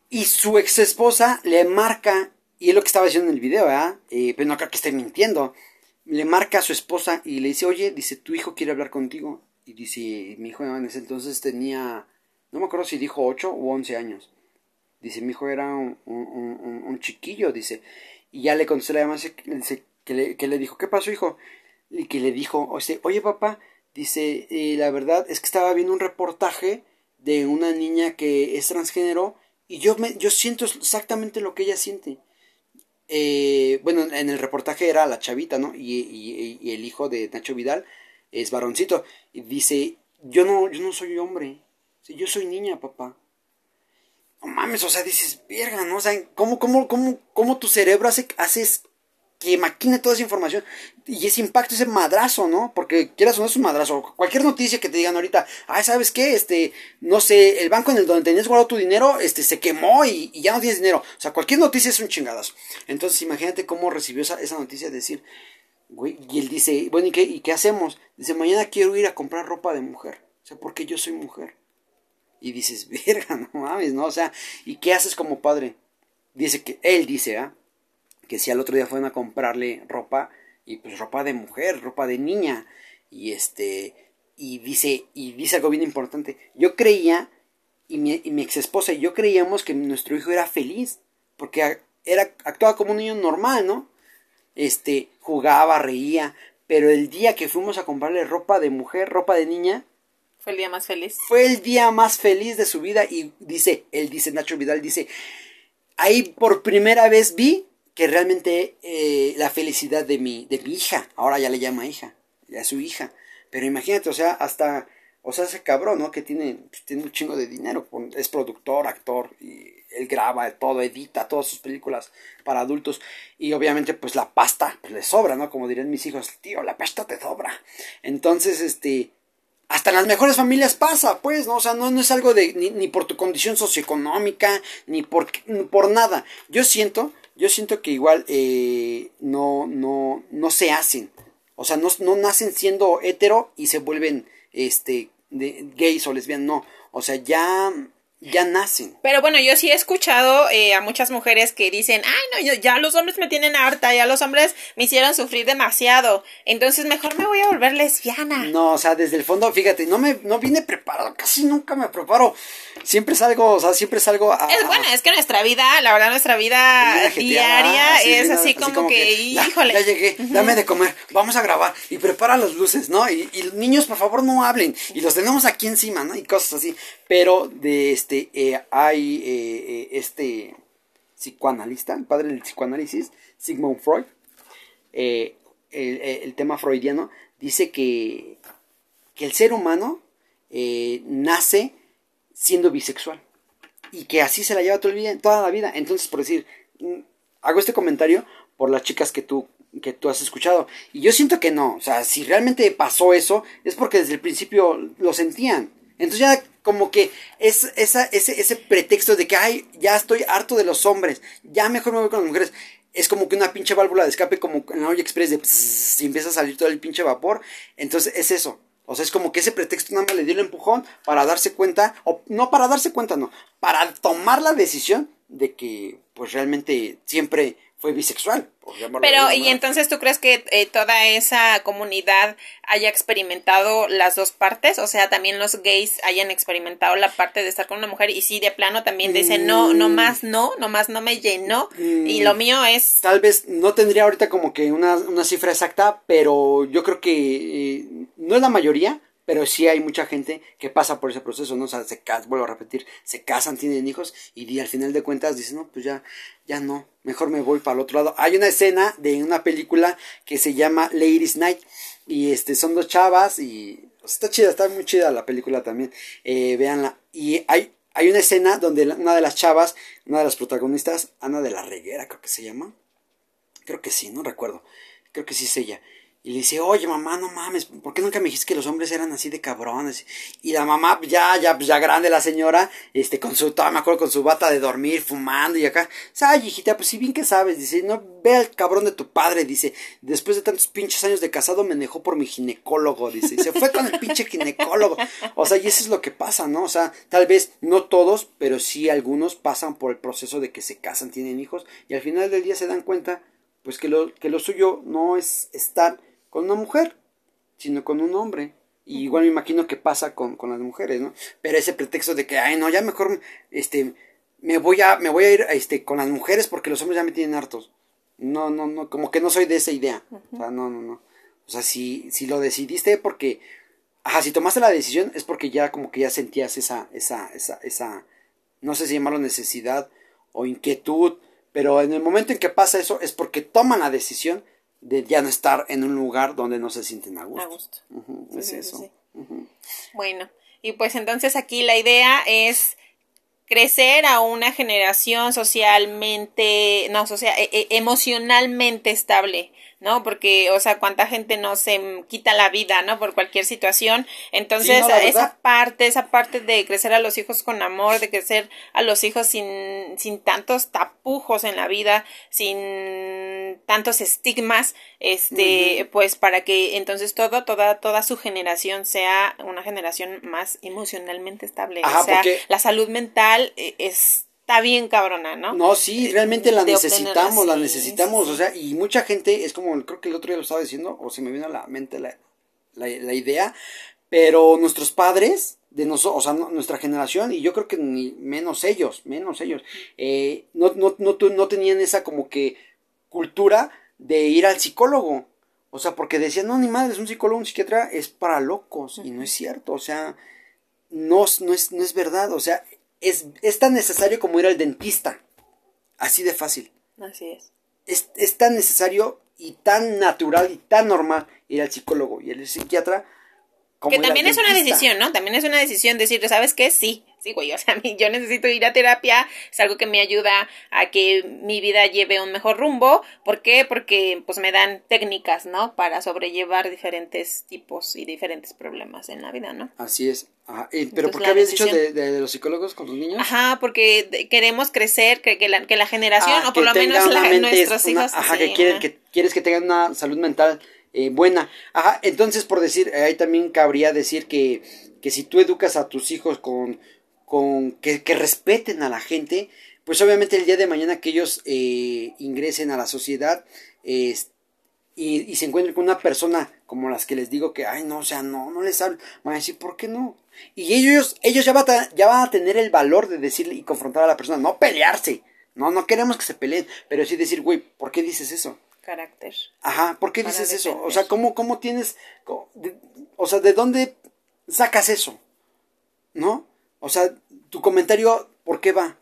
Y su ex esposa le marca, y es lo que estaba diciendo en el video, ¿verdad? Eh, pero no creo que esté mintiendo. Le marca a su esposa y le dice, oye, dice, tu hijo quiere hablar contigo. Y dice, mi hijo en ese entonces tenía, no me acuerdo si dijo 8 u 11 años. Dice, mi hijo era un, un, un, chiquillo, dice. Y ya le contestó la llamada, dice, que, le, que le dijo, ¿qué pasó, hijo? Y que le dijo, oye, papá, dice, eh, la verdad es que estaba viendo un reportaje de una niña que es transgénero y yo, me, yo siento exactamente lo que ella siente. Eh, bueno, en el reportaje era la chavita, ¿no? Y, y, y, el hijo de Nacho Vidal es varoncito. Y dice, yo no, yo no soy hombre. Yo soy niña, papá. No mames, o sea, dices, verga, ¿no? O sea, ¿cómo, cómo, cómo, cómo tu cerebro hace, haces que maquine toda esa información y ese impacto, ese madrazo, ¿no? Porque quieras o no es un madrazo. Cualquier noticia que te digan ahorita, ay, ¿sabes qué? Este, no sé, el banco en el donde tenías guardado tu dinero, este, se quemó y, ya no tienes dinero. O sea, cualquier noticia es un chingadazo. Entonces, imagínate cómo recibió esa, esa noticia de decir, güey, y él dice, bueno, ¿y qué, ¿y qué hacemos? Dice, mañana quiero ir a comprar ropa de mujer. O sea, porque yo soy mujer. Y dices, verga, no mames, ¿no? O sea, ¿y qué haces como padre? Dice que, él dice, ¿ah? que si al otro día fueron a comprarle ropa y pues ropa de mujer, ropa de niña y este y dice y dice algo bien importante. Yo creía y mi, y mi ex esposa y yo creíamos que nuestro hijo era feliz porque era actuaba como un niño normal, ¿no? Este jugaba, reía, pero el día que fuimos a comprarle ropa de mujer, ropa de niña, fue el día más feliz. Fue el día más feliz de su vida y dice, él dice Nacho Vidal dice, ahí por primera vez vi que realmente eh, la felicidad de mi, de mi hija, ahora ya le llama hija, ya es su hija, pero imagínate, o sea, hasta, o sea, ese cabrón, ¿no? Que tiene, pues, tiene un chingo de dinero, es productor, actor, y él graba todo, edita todas sus películas para adultos, y obviamente, pues la pasta, pues le sobra, ¿no? Como dirían mis hijos, tío, la pasta te sobra. Entonces, este, hasta en las mejores familias pasa, pues, ¿no? O sea, no, es algo de, ni, ni por tu condición socioeconómica, ni por, ni por nada. Yo siento yo siento que igual eh, no, no, no se hacen. O sea, no, no nacen siendo hetero y se vuelven este, de, gays o lesbianas, no. O sea, ya ya nacen. Pero bueno, yo sí he escuchado eh, a muchas mujeres que dicen, ay, no, ya los hombres me tienen harta, ya los hombres me hicieron sufrir demasiado, entonces mejor me voy a volver lesbiana. No, o sea, desde el fondo, fíjate, no me, no vine preparado, casi nunca me preparo, siempre salgo, o sea, siempre salgo a... Es bueno, es que nuestra vida, la verdad, nuestra vida diaria es así, como, que, híjole. Ya, llegué, dame de comer, vamos a grabar, y prepara las luces, ¿no? Y, y niños, por favor, no hablen, y los tenemos aquí encima, ¿no? Y cosas así, pero de este, eh, hay eh, eh, este psicoanalista, el padre del psicoanálisis, Sigmund Freud, el, el, tema freudiano, dice que, que el ser humano nace siendo bisexual y que así se la lleva toda la vida. Entonces, por decir, mm, hago este comentario por las chicas que tú que tú has escuchado. Y yo siento que no. O sea, si realmente pasó eso, es porque desde el principio lo sentían. Entonces ya como que es esa, ese, ese pretexto de que, ay, ya estoy harto de los hombres, ya mejor me voy con las mujeres. Es como que una pinche válvula de escape como en la olla express de y empieza a salir todo el pinche vapor. Entonces es eso. O sea, es como que ese pretexto nada más le dio el empujón para darse cuenta, o no para darse cuenta, no, para tomar la decisión de que pues realmente siempre fue bisexual. Pero, ¿y entonces tú crees que eh, toda esa comunidad haya experimentado las dos partes? O sea, también los gays hayan experimentado la parte de estar con una mujer y sí, de plano también dicen, no, no mm. más no, no más no me llenó y lo mm. mío es... Tal vez no tendría ahorita como que una, una cifra exacta, pero yo creo que eh, no es la mayoría, pero sí hay mucha gente que pasa por ese proceso, ¿no? O sea, se casan, vuelvo a repetir, se casan, tienen hijos y al final de cuentas dicen, no, pues ya, ya no, mejor me voy para el otro lado. Hay una escena de una película que se llama Ladies Night y este son dos chavas y está chida, está muy chida la película también, eh. Y hay, hay una escena donde una de las chavas, una de las protagonistas, Ana de la Reguera creo que se llama, creo que sí, no recuerdo, creo que sí es ella y le dice, oye mamá, no mames, ¿por qué nunca me dijiste que los hombres eran así de cabrones? Y la mamá, ya, ya, ya grande la señora, este, con su, me acuerdo, con su bata de dormir, fumando y acá, ay hijita, pues si bien que sabes, dice, no, ve al cabrón de tu padre, dice, después de tantos pinches años de casado me dejó por mi ginecólogo, dice, se fue con el pinche ginecólogo. O sea, y eso es lo que pasa, ¿no? O sea, tal vez no todos, pero sí algunos pasan por el proceso de que se casan, tienen hijos, y al final del día se dan cuenta, pues que lo, que lo suyo no es estar con una mujer, sino con un hombre. Y igual me imagino que pasa con, con, las mujeres, ¿no? Pero ese pretexto de que, ay, no, ya mejor, este, me voy a, me voy a ir, este, con las mujeres porque los hombres ya me tienen hartos. No, no, no, como que no soy de esa idea. O sea, no, no, no. O sea, si, si lo decidiste porque, ajá, si tomaste la decisión es porque ya como que ya sentías esa, esa, esa, esa, no sé si llamarlo necesidad o inquietud, pero en el momento en que pasa eso es porque toman la decisión de ya no estar en un lugar donde no se sienten a gusto. A gusto. es eso. Bueno, y pues entonces aquí la idea es crecer a una generación socialmente, no, social, e, e, emocionalmente estable, ¿no? Porque, o sea, cuánta gente no se quita la vida, ¿no? Por cualquier situación. Entonces, esa parte, esa parte de crecer a los hijos con amor, de crecer a los hijos sin, sin tantos tapujos en la vida, sin tantos estigmas, este, pues para que entonces todo, toda, toda su generación sea una generación más emocionalmente estable. o sea, la salud mental eh, es está bien cabrona, ¿no? No, sí, realmente la necesitamos, la necesitamos, o sea, y mucha gente, es como, creo que el otro día lo estaba diciendo, o se me vino a la mente la, la, idea, pero nuestros padres, de nosotros, o sea, nuestra generación, y yo creo que ni menos ellos, menos ellos, eh, no, no, no, no tenían esa como que cultura de ir al psicólogo. O sea, porque decían, no, ni madre, es un psicólogo, un psiquiatra es para locos. Y no es cierto, o sea, no, no, es, no es verdad. O sea, es, es tan necesario como ir al dentista. Así de fácil. Así es. Es, es tan necesario y tan natural y tan normal ir al psicólogo y al psiquiatra que también es una decisión, ¿no? También es una decisión decir, ¿sabes qué? Sí, sí, güey, o sea, yo necesito ir a terapia, es algo que me ayuda a que mi vida lleve un mejor rumbo. ¿Por qué? Porque pues me dan técnicas, ¿no? Para sobrellevar diferentes tipos y diferentes problemas en la vida, ¿no? Así es. ¿Pero por qué habías dicho de, los psicólogos con los niños? Ajá, porque queremos crecer, que, que, la, que la generación, ah, o por lo menos la, nuestros hijos. Ajá, que, quieren, que quieres que tengan una salud mental eh, buena. Ajá, entonces por decir, ahí también cabría decir que, que si tú educas a tus hijos con, con que, que respeten a la gente, pues obviamente el día de mañana que ellos eh, ingresen a la sociedad y, y, se encuentren con una persona como las que les digo que, ay, no, o sea, no, no les hablo, van a decir, ¿por qué no? Y ellos, ellos ya, va a, ya van a tener el valor de decirle y confrontar a la persona, no pelearse, no, no queremos que se peleen, pero sí decir, güey, ¿por qué dices eso? carácter. Ajá, ¿por qué dices eso? O sea, ¿cómo, cómo tienes, o sea, ¿de dónde sacas eso? ¿No? O sea, tu comentario, ¿por qué va?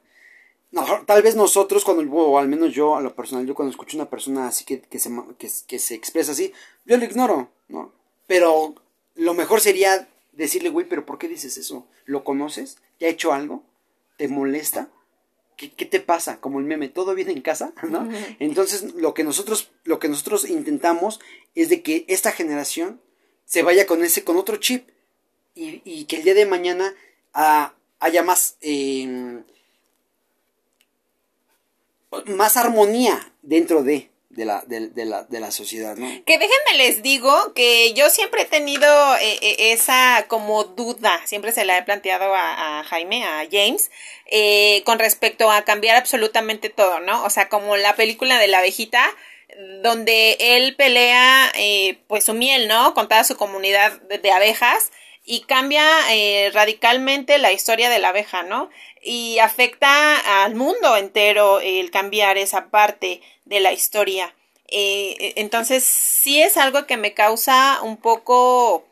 No, tal vez nosotros, cuando, o al menos yo, a lo personal, yo cuando escucho una persona así que, que, se, que, que se expresa así, yo lo ignoro, ¿no? Pero lo mejor sería decirle, güey, pero ¿por qué dices eso? ¿Lo conoces? ¿Te ha hecho algo? ¿Te molesta? ¿Qué, te pasa? Como el meme, ¿todo viene en casa? ¿no? Entonces, lo que nosotros, lo que nosotros intentamos es de que esta generación se vaya con ese, con otro chip. Y, que el día de mañana ah, haya más, em, más armonía dentro de de la, de, la, de la sociedad, ¿no? Que déjenme les digo que yo siempre he tenido eh, eh, esa como duda, siempre se la he planteado a, Jaime, a James, eh, con respecto a cambiar absolutamente todo, ¿no? O sea, como la película de la abejita, donde él pelea pues su miel, ¿no? Con toda su comunidad de, abejas y cambia radicalmente la historia de la abeja, ¿no? Y afecta al mundo entero el cambiar esa parte de la historia. Eh, e, entonces, sí es algo que me causa un poco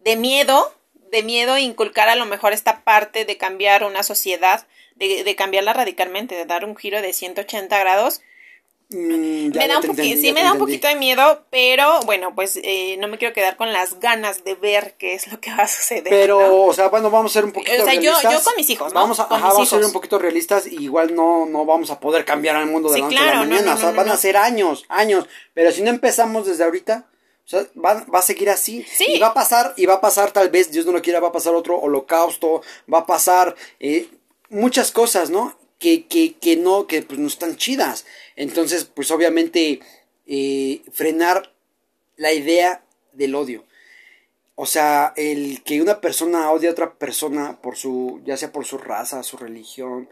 de miedo, de miedo inculcar a lo mejor esta parte de cambiar una sociedad, de, de cambiarla radicalmente, de dar un giro de 180 grados Mm, me da un sí me da un poquito de miedo, pero bueno, pues eh, no me quiero quedar con las ganas de ver qué es lo que va a suceder. Pero, o sea, bueno, vamos a ser un poquito o sea, Yo, yo con mis hijos, Vamos a, vamos a ser un poquito realistas y igual no, no vamos a poder cambiar al mundo de la noche a la mañana. o sea, van a ser años, años. Pero si no empezamos desde ahorita, O sea, va, va a seguir así. Sí. Y va a pasar, y va a pasar tal vez, Dios no lo quiera, va a pasar otro holocausto, va a pasar eh, muchas cosas, ¿no? Que, que, que no, que pues no están chidas. Entonces, pues obviamente, eh, frenar la idea del odio. O sea, el que una persona odie a otra persona por su, ya sea por su raza, su religión,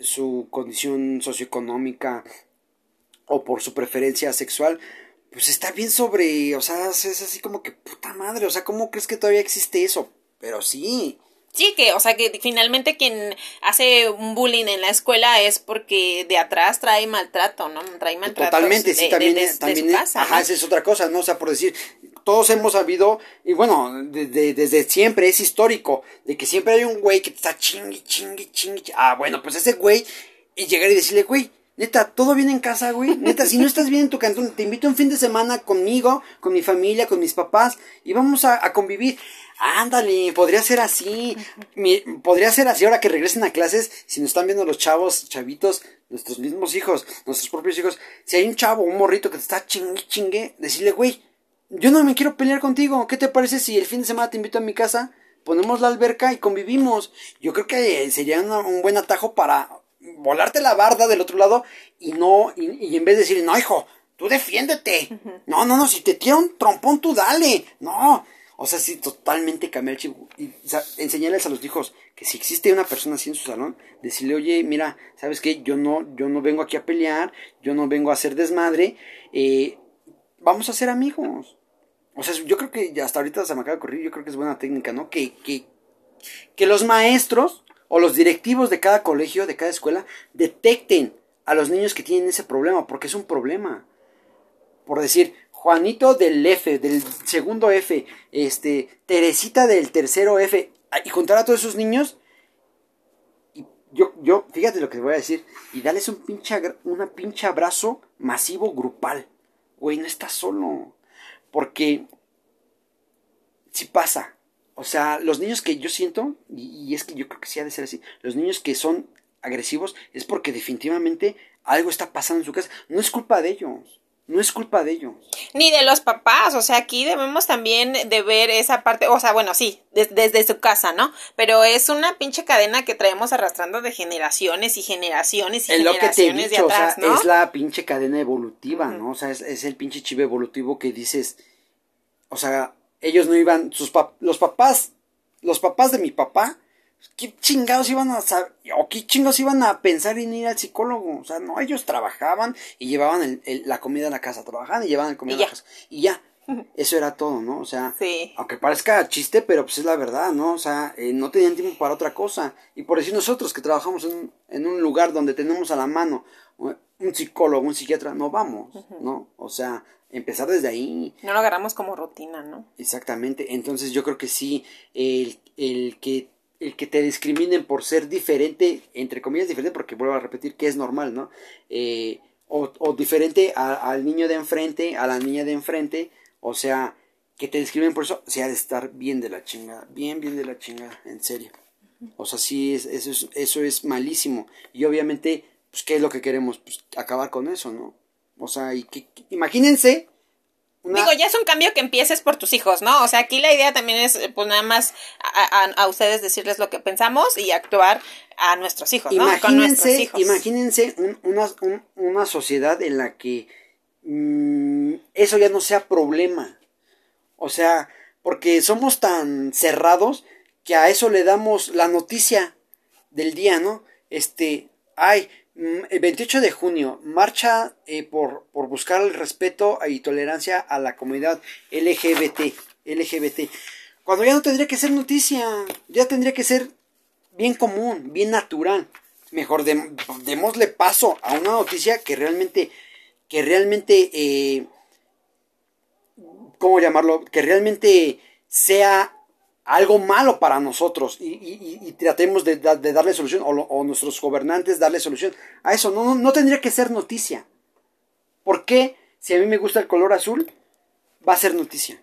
su condición socioeconómica o por su preferencia sexual, pues está bien sobre, o sea, es así como que puta madre, o sea, ¿cómo crees que todavía existe eso? Pero sí. Sí, que, o sea, que finalmente quien hace un bullying en la escuela es porque de atrás trae maltrato, ¿no? Trae maltrato. Totalmente, sí, también, es, también casa, ajá, esa es otra cosa, ¿no? O sea, por decir, todos hemos sabido, y bueno, desde, desde siempre es histórico, de que siempre hay un güey que está chingui, chingui, chingui. Ah, bueno, pues ese güey, y llegar y decirle, güey, Neta, ¿todo bien en casa, güey? Neta, si no estás bien en tu cantón, te invito un fin de semana conmigo, con mi familia, con mis papás, y vamos a, a convivir. Ándale, podría ser así. Mi, podría ser así ahora que regresen a clases, si nos están viendo los chavos, chavitos, nuestros mismos hijos, nuestros propios hijos. Si hay un chavo, un morrito que te está chingue, chingue, decirle, güey, yo no me quiero pelear contigo. ¿Qué te parece si el fin de semana te invito a mi casa? Ponemos la alberca y convivimos. Yo creo que sería un buen atajo para volarte la barda del otro lado y no, y, y en vez de decir, no, hijo, tú defiéndete. No, no, no, si te tira un trompón, tú dale. No. O sea, sí, totalmente cambiar el chip. Y, enseñarles a los hijos que si existe una persona así en su salón, decirle, oye, mira, ¿sabes qué? Yo no, yo no vengo aquí a pelear, yo no vengo a hacer desmadre, eh, vamos a ser amigos. O sea, yo creo que hasta ahorita se me acaba de ocurrir, yo creo que es buena técnica, ¿no? Que, que, que los maestros o los directivos de cada colegio, de cada escuela, detecten a los niños que tienen ese problema, porque es un problema. Por decir, Juanito del F, del segundo F, este, Teresita del tercero F, y juntar a todos esos niños, y yo, yo, fíjate lo que te voy a decir, y darles un pinche, una pinche abrazo masivo grupal. Güey, no estás solo. Porque si pasa, o sea, los niños que yo siento, y, y, es que yo creo que sí ha de ser así, los niños que son agresivos es porque definitivamente algo está pasando en su casa. No es culpa de ellos. No es culpa de ellos. Ni de los papás, o sea, aquí debemos también de ver esa parte, o sea, bueno, sí, des, desde su casa, ¿no? Pero es una pinche cadena que traemos arrastrando de generaciones y generaciones y es generaciones lo que te he dicho, de atrás, o sea, ¿no? Es la pinche cadena evolutiva, uh -huh. ¿no? O sea, es, es, el pinche chivo evolutivo que dices, o sea, ellos no iban, sus pap los papás, los papás de mi papá, ¿qué chingados iban a saber, o qué chingados iban a pensar en ir al psicólogo? O sea, no, ellos trabajaban y llevaban el, el, la comida a la casa, trabajaban y llevaban la comida y a la casa. Y ya, eso era todo, ¿no? O sea, sí. aunque parezca chiste, pero pues es la verdad, ¿no? O sea, eh, no tenían tiempo para otra cosa. Y por decir nosotros que trabajamos en, en un lugar donde tenemos a la mano un psicólogo, un psiquiatra, no vamos, uh -huh. ¿no? O sea, empezar desde ahí. No lo agarramos como rutina, ¿no? Exactamente. Entonces yo creo que sí, el, el que el que te discriminen por ser diferente, entre comillas diferente, porque vuelvo a repetir que es normal, ¿no? Eh, o, diferente al niño de enfrente, a la niña de enfrente, o sea, que te discriminen por eso, se ha de estar bien de la chingada, bien, bien de la chingada, en serio. O sea, sí, es, eso, es, eso es malísimo. Y obviamente, pues, ¿qué es lo que queremos? Pues acabar con eso, ¿no? O sea, y que imagínense una... Digo, ya es un cambio que empieces por tus hijos, ¿no? O sea, aquí la idea también es, pues nada más a, a, a ustedes decirles lo que pensamos y actuar a nuestros hijos, ¿no? Imagínense, Con nuestros hijos. imagínense un, una, un, una sociedad en la que mmm, eso ya no sea problema. O sea, porque somos tan cerrados que a eso le damos la noticia del día, ¿no? Este, ay, el 28 de junio, marcha eh, por, por, buscar el respeto y tolerancia a la comunidad LGBT, LGBT. Cuando ya no tendría que ser noticia, ya tendría que ser bien común, bien natural. Mejor de, démosle paso a una noticia que realmente, que realmente, eh, ¿cómo llamarlo? Que realmente sea algo malo para nosotros y, y, tratemos de, darle solución o, o, nuestros gobernantes darle solución a eso. No, no, no, tendría que ser noticia. ¿Por qué? Si a mí me gusta el color azul, va a ser noticia.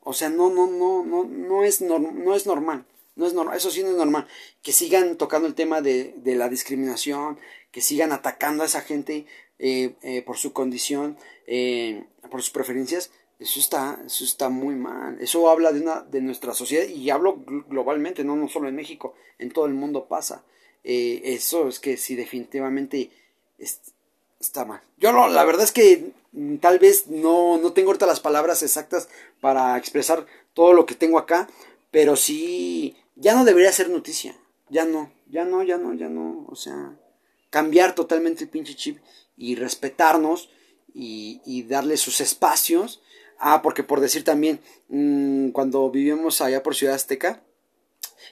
O sea, no, no, no, no, no es, no, no es normal. No es normal, eso sí no es normal. Que sigan tocando el tema de, de la discriminación, que sigan atacando a esa gente eh, eh, por su condición, eh, por sus preferencias Eso está, eso está muy mal. Eso habla de, una, de nuestra sociedad y hablo globalmente, no, no solo en México, en todo el mundo pasa. Eh, eso es que sí, definitivamente está mal. Yo la verdad es que tal vez no, no tengo ahorita las palabras exactas para expresar todo lo que tengo acá, pero sí, ya no debería ser noticia. Ya no, ya no, ya no, ya no. O sea, cambiar totalmente el pinche chip y respetarnos y, y darle sus espacios. Ah, porque por decir también, mm, cuando vivimos allá por Ciudad Azteca,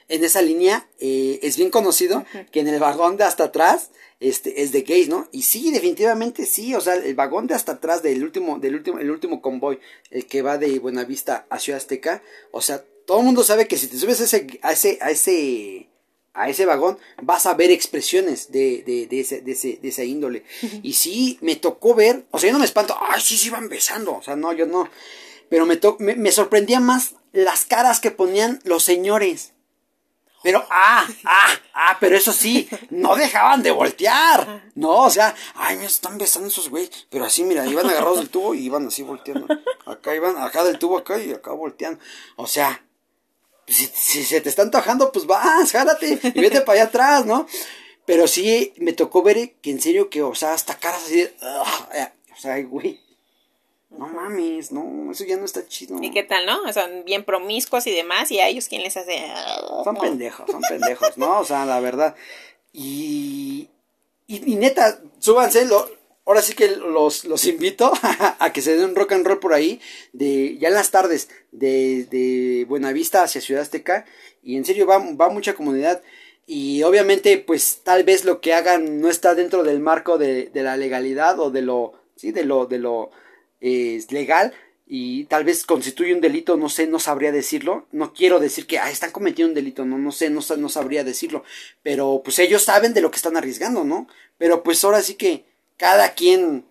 en esa línea eh, es bien conocido que en el vagón de hasta atrás este, es de gays, ¿no? Y sí, definitivamente sí, o sea, el vagón de hasta atrás del último, del último, el último convoy, el que va de Buenavista a Ciudad Azteca, o sea, todo el mundo sabe que si te subes a ese, a ese, a ese, a ese vagón, vas a ver expresiones de, de, de, ese, de, ese, de esa índole. Y sí, me tocó ver, o sea, yo no me espanto, ay, sí, sí van besando, o sea, no, yo no. Pero me, me, me sorprendía más las caras que ponían los señores. Pero, ah, ah, ah, pero eso sí, no dejaban de voltear. No, o sea, ay, me están besando esos güeyes. Pero así, mira, iban agarrados del tubo y iban así volteando. Acá iban, acá del tubo, acá y acá volteando. O sea, si, si se te está antojando, pues vas, jálate y vete para allá atrás, ¿no? Pero sí, me tocó ver que en serio que, o sea, hasta caras así de, o sea, güey, no mames, no, eso ya no está chido. ¿Y qué tal, no? Son bien promiscuos y demás, y a ellos quién les hace. Son pendejos, son pendejos, ¿no? O sea, la verdad. Y. Y, neta, súbanse, lo, ahora sí que los, los invito a, que se den un rock and roll por ahí, de, ya en las tardes, de, de Buenavista hacia Ciudad Azteca, y en serio va, va mucha comunidad. Y obviamente, pues tal vez lo que hagan no está dentro del marco de, de la legalidad o de lo, sí, de lo, de lo, legal y tal vez constituye un delito, no sé, no sabría decirlo. No quiero decir que ah, están cometiendo un delito, no, no sé, no, no sabría decirlo. Pero pues ellos saben de lo que están arriesgando, ¿no? Pero pues ahora sí que cada quien,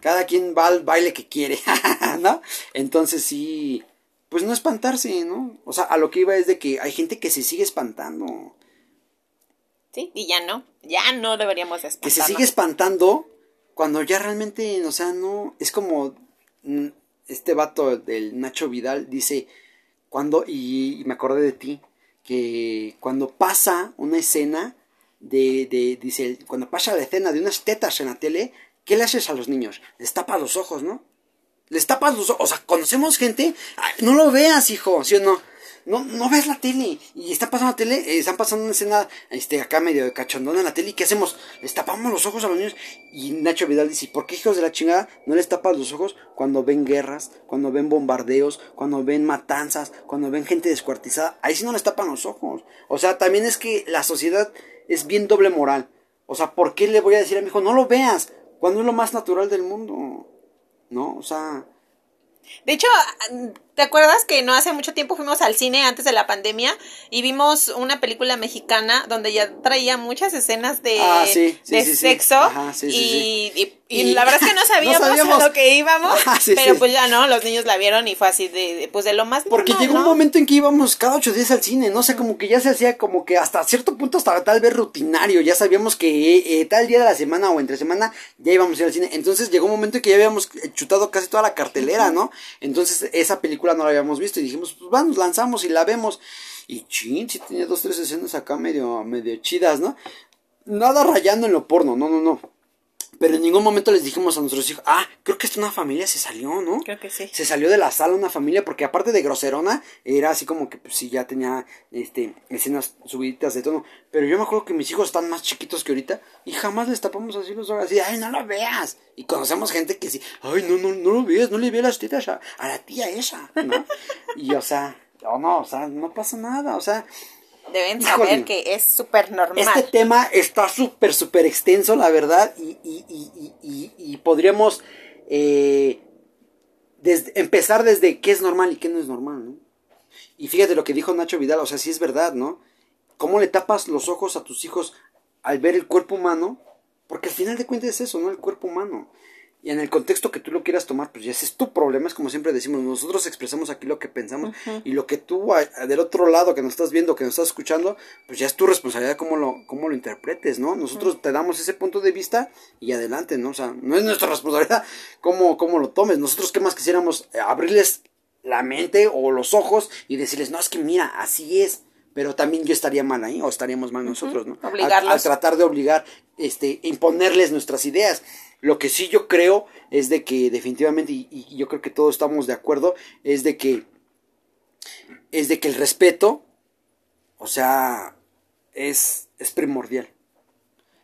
cada quien va al baile que quiere, ¿no? Entonces sí, pues no espantarse, ¿no? O sea, a lo que iba es de que hay gente que se sigue espantando. Sí, y ya no, ya no deberíamos espantarnos. Que se sigue espantando cuando ya realmente, o sea, no, es como este vato del Nacho Vidal dice, cuando, y, me acordé de ti, que cuando pasa una escena de, de, dice, cuando pasa la escena de unas tetas en la tele, ¿qué le haces a los niños? Les tapas los ojos, ¿no? Les tapas los ojos, o sea, conocemos gente, no lo veas, hijo, ¿sí o no? No, no ves la tele. Y está pasando la tele, eh, están pasando una escena este, acá medio de cachondón en la tele. ¿Y qué hacemos? Les tapamos los ojos a los niños. Y Nacho Vidal dice, ¿por qué hijos de la chingada no les tapas los ojos cuando ven guerras, cuando ven bombardeos, cuando ven matanzas, cuando ven gente descuartizada? Ahí sí no les tapan los ojos. O sea, también es que la sociedad es bien doble moral. O sea, ¿por qué le voy a decir a mi hijo, no lo veas? Cuando es lo más natural del mundo. ¿No? O sea... De hecho, ¿te acuerdas que no hace mucho tiempo fuimos al cine antes de la pandemia y vimos una película mexicana donde ya traía muchas escenas de, ah, de sexo y, y, la verdad es que no sabíamos, a lo que íbamos, pero pues ya no, los niños la vieron y fue así de, pues de lo más Porque llegó un momento en que íbamos cada ocho días al cine, no sé, como que ya se hacía como que hasta cierto punto hasta tal vez rutinario, ya sabíamos que eh, tal día de la semana o entre semana ya íbamos a ir al cine, entonces llegó un momento en que ya habíamos chutado casi toda la cartelera, ¿no? Entonces esa película no la habíamos visto y dijimos, pues vamos, lanzamos y la vemos. Y chin, si tenía dos, tres escenas acá medio, medio chidas, ¿no? Nada rayando en lo porno, no, no, no. Pero en ningún momento les dijimos a nuestros hijos, ah, creo que esta una familia se salió, ¿no? Creo que sí. Se salió de la sala una familia, porque aparte de groserona, era así como que pues sí ya tenía este escenas subiditas de tono. Pero yo me acuerdo que mis hijos están más chiquitos que ahorita, y jamás les tapamos así los ojos, así, ay, no lo veas. Y conocemos gente que sí, ay, no, no, no lo veas, no le veas las tetas a, a la tía esa, ¿no? y o sea, o no, o sea, no pasa nada, o sea, deben saber que es súper normal. Este tema está súper, súper extenso, la verdad, y, y, y, y podríamos eh, empezar desde qué es normal y qué no es normal, ¿no? Y fíjate lo que dijo Nacho Vidal, o sea, sí es verdad, ¿no? ¿Cómo le tapas los ojos a tus hijos al ver el cuerpo humano? Porque al final de cuentas es eso, ¿no? El cuerpo humano. Y en el contexto que tú lo quieras tomar, pues ya ese es tu problema, es como siempre decimos, nosotros expresamos aquí lo que pensamos y lo que tú del otro lado que nos estás viendo, que nos estás escuchando, pues ya es tu responsabilidad cómo lo, cómo lo interpretes, ¿no? Nosotros te damos ese punto de vista y adelante, ¿no? O sea, no es nuestra responsabilidad cómo, cómo lo tomes, nosotros qué más quisiéramos eh, abrirles la mente o los ojos y decirles, no, es que mira, así es, pero también yo estaría mal ahí o estaríamos mal nosotros, ¿no? Obligarlos. A, tratar de obligar, este, imponerles nuestras ideas. Lo que sí yo creo es de que definitivamente, y, yo creo que todos estamos de acuerdo, es de que, es de que el respeto, o sea, es, es primordial.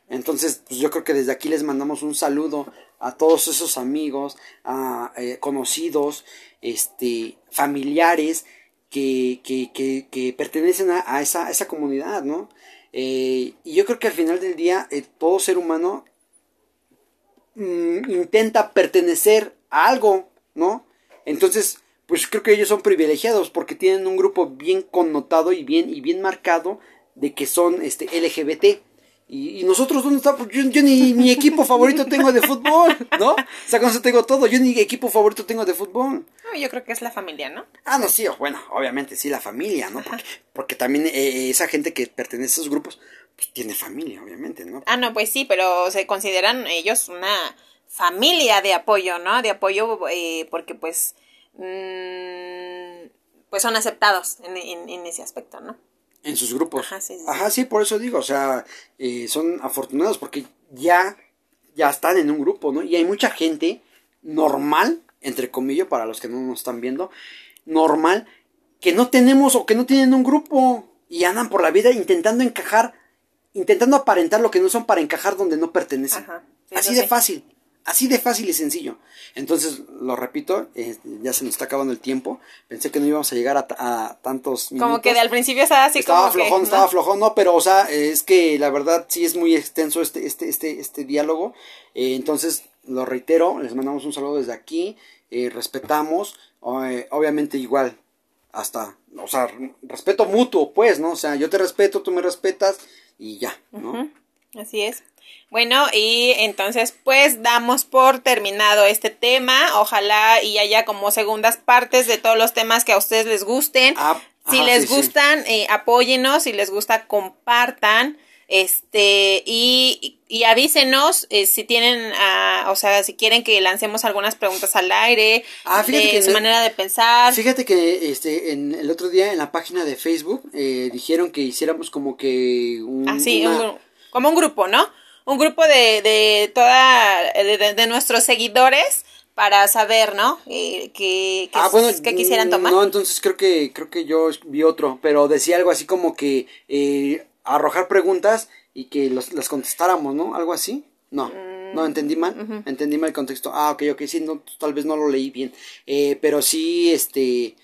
Entonces, pues yo creo que desde aquí les mandamos un saludo a todos esos amigos, a eh, conocidos, este, familiares que, que, que, pertenecen a, esa, esa, comunidad, ¿no? Eh, y yo creo que al final del día eh, todo ser humano intenta pertenecer a algo, ¿no? Entonces, pues creo que ellos son privilegiados porque tienen un grupo bien connotado y bien, y bien marcado de que son este, LGBT. Y, nosotros, ¿dónde estamos? Yo, ni mi equipo favorito tengo de fútbol, ¿no? O sea, con eso tengo todo. Yo ni equipo favorito tengo de fútbol. yo creo que es la familia, ¿no? Ah, no, sí, bueno, obviamente sí, la familia, ¿no? Porque, porque, también eh, esa gente que pertenece a esos grupos, pues tiene familia, obviamente, ¿no? Ah, no, pues sí, pero se consideran ellos una familia de apoyo, ¿no? De apoyo eh, porque pues, mmm, pues son aceptados en, en ese aspecto, ¿no? En sus grupos. Ajá, sí, por eso digo, o sea, eh, son afortunados porque ya, ya están en un grupo, ¿no? Y hay mucha gente normal, entre comillas, para los que no nos están viendo, normal, que no tenemos o que no tienen un grupo y andan por la vida intentando encajar, intentando aparentar lo que no son para encajar donde no pertenecen. Ajá, Así de fácil. Así de fácil y sencillo. Entonces, lo repito, eh, ya se nos está acabando el tiempo. Pensé que no íbamos a llegar a, tantos minutos. Como que de al principio estaba así estaba flojón, estaba flojón, no, pero o sea, es que la verdad sí es muy extenso este, este, este, este diálogo. Eh, entonces, lo reitero, les mandamos un saludo desde aquí. Eh, respetamos, obviamente igual, hasta, o sea, respeto mutuo, pues, ¿no? O sea, yo te respeto, tú me respetas y ya, ¿no? Así es. Bueno, y entonces pues damos por terminado este tema. Ojalá y haya como segundas partes de todos los temas que a ustedes les gusten. Ah, si les gustan, eh, apóyenos. Si les gusta, compartan. Este, y, y avísenos eh, si tienen, uh, o sea, si quieren que lancemos algunas preguntas al aire, ah, de su manera de pensar. Fíjate que este, en, el otro día en la página de Facebook eh, dijeron que hiciéramos como que un, ah, sí, como un grupo, ¿no? un grupo de, de toda, de, nuestros seguidores para saber, ¿no? Eh, que, ah, quisieran tomar. No, entonces creo que, creo que yo vi otro, pero decía algo así como que eh, arrojar preguntas y que los, las contestáramos, ¿no? Algo así. No, no, mm, entendí mal, entendí mal el contexto. Ah, ok, ok, sí, no, tal vez no lo leí bien. Eh, pero sí, este,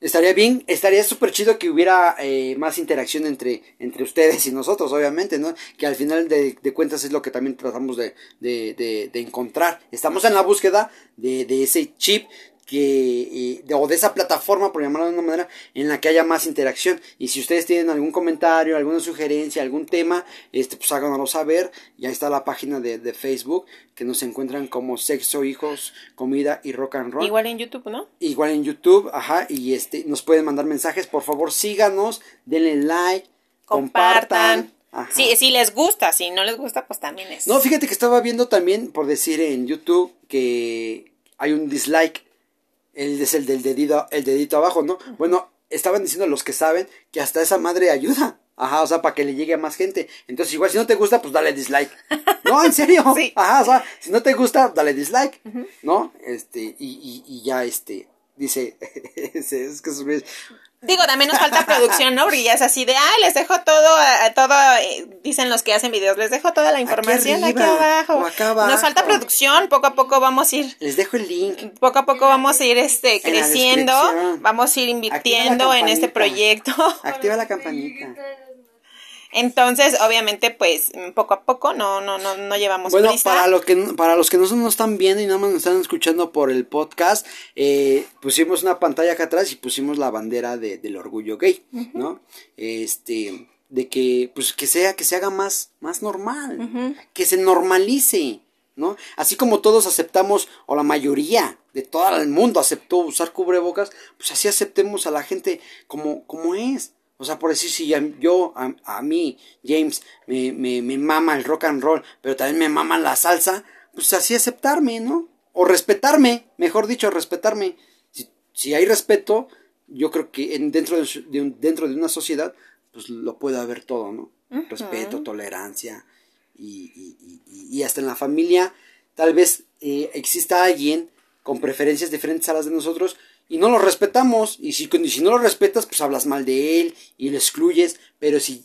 Estaría bien, estaría súper chido que hubiera eh, más interacción entre, entre ustedes y nosotros, obviamente, ¿no? Que al final de, de cuentas es lo que también tratamos de, de, de, de encontrar. Estamos en la búsqueda de, de ese chip que, o de esa plataforma, por llamarlo de una manera, en la que haya más interacción. Y si ustedes tienen algún comentario, alguna sugerencia, algún tema, este, pues háganoslo saber. Ya está la página de, de Facebook, que nos encuentran como Sexo, Hijos, Comida y Rock and Roll. Igual en YouTube, ¿no? Igual en YouTube, ajá, y este, nos pueden mandar mensajes, por favor síganos, denle like, compartan. Ajá. Sí, si les gusta, si no les gusta, pues también es. No, fíjate que estaba viendo también, por decir en YouTube, que hay un dislike él es el del dedito, el dedito abajo, ¿no? Bueno, estaban diciendo los que saben que hasta esa madre ayuda. Ajá, o sea, para que le llegue a más gente. Entonces, igual si no te gusta, pues dale dislike. No, en serio. sí. Ajá, o sea, si no te gusta, dale dislike. ¿No? Este, y, y, y ya, este, dice, es que Digo, también nos falta producción, ¿no? Porque ya es así de, ah, les dejo todo, todo, eh, dicen los que hacen videos, les dejo toda la información aquí, abajo. Nos falta producción, poco a poco vamos a ir. Les dejo el link. Poco a poco vamos a ir, este, creciendo, vamos a ir invirtiendo en este proyecto. Activa la campanita. Entonces, obviamente, pues poco a poco no no no no llevamos bueno, para los que para los que no nos están viendo y nada más nos están escuchando por el podcast, eh, pusimos una pantalla acá atrás y pusimos la bandera de, del orgullo gay, ¿no? Este de que pues que sea que se haga más más normal, que se normalice, ¿no? Así como todos aceptamos, o la mayoría de todo el mundo aceptó usar cubrebocas, pues así aceptemos a la gente como, como es. O sea, por decir, si yo, a, a mí, James, me, me, me mama el rock and roll, pero también me mama la salsa, pues así aceptarme, ¿no? O respetarme, mejor dicho, respetarme. Si, si hay respeto, yo creo que en, dentro, de, un, dentro de una sociedad, pues lo puede haber todo, ¿no? Respeto, tolerancia, y, y, y, y, hasta en la familia, tal vez eh, exista alguien con preferencias diferentes a las de nosotros, y no lo respetamos. Y si, si no lo respetas, pues hablas mal de él y lo excluyes. Pero si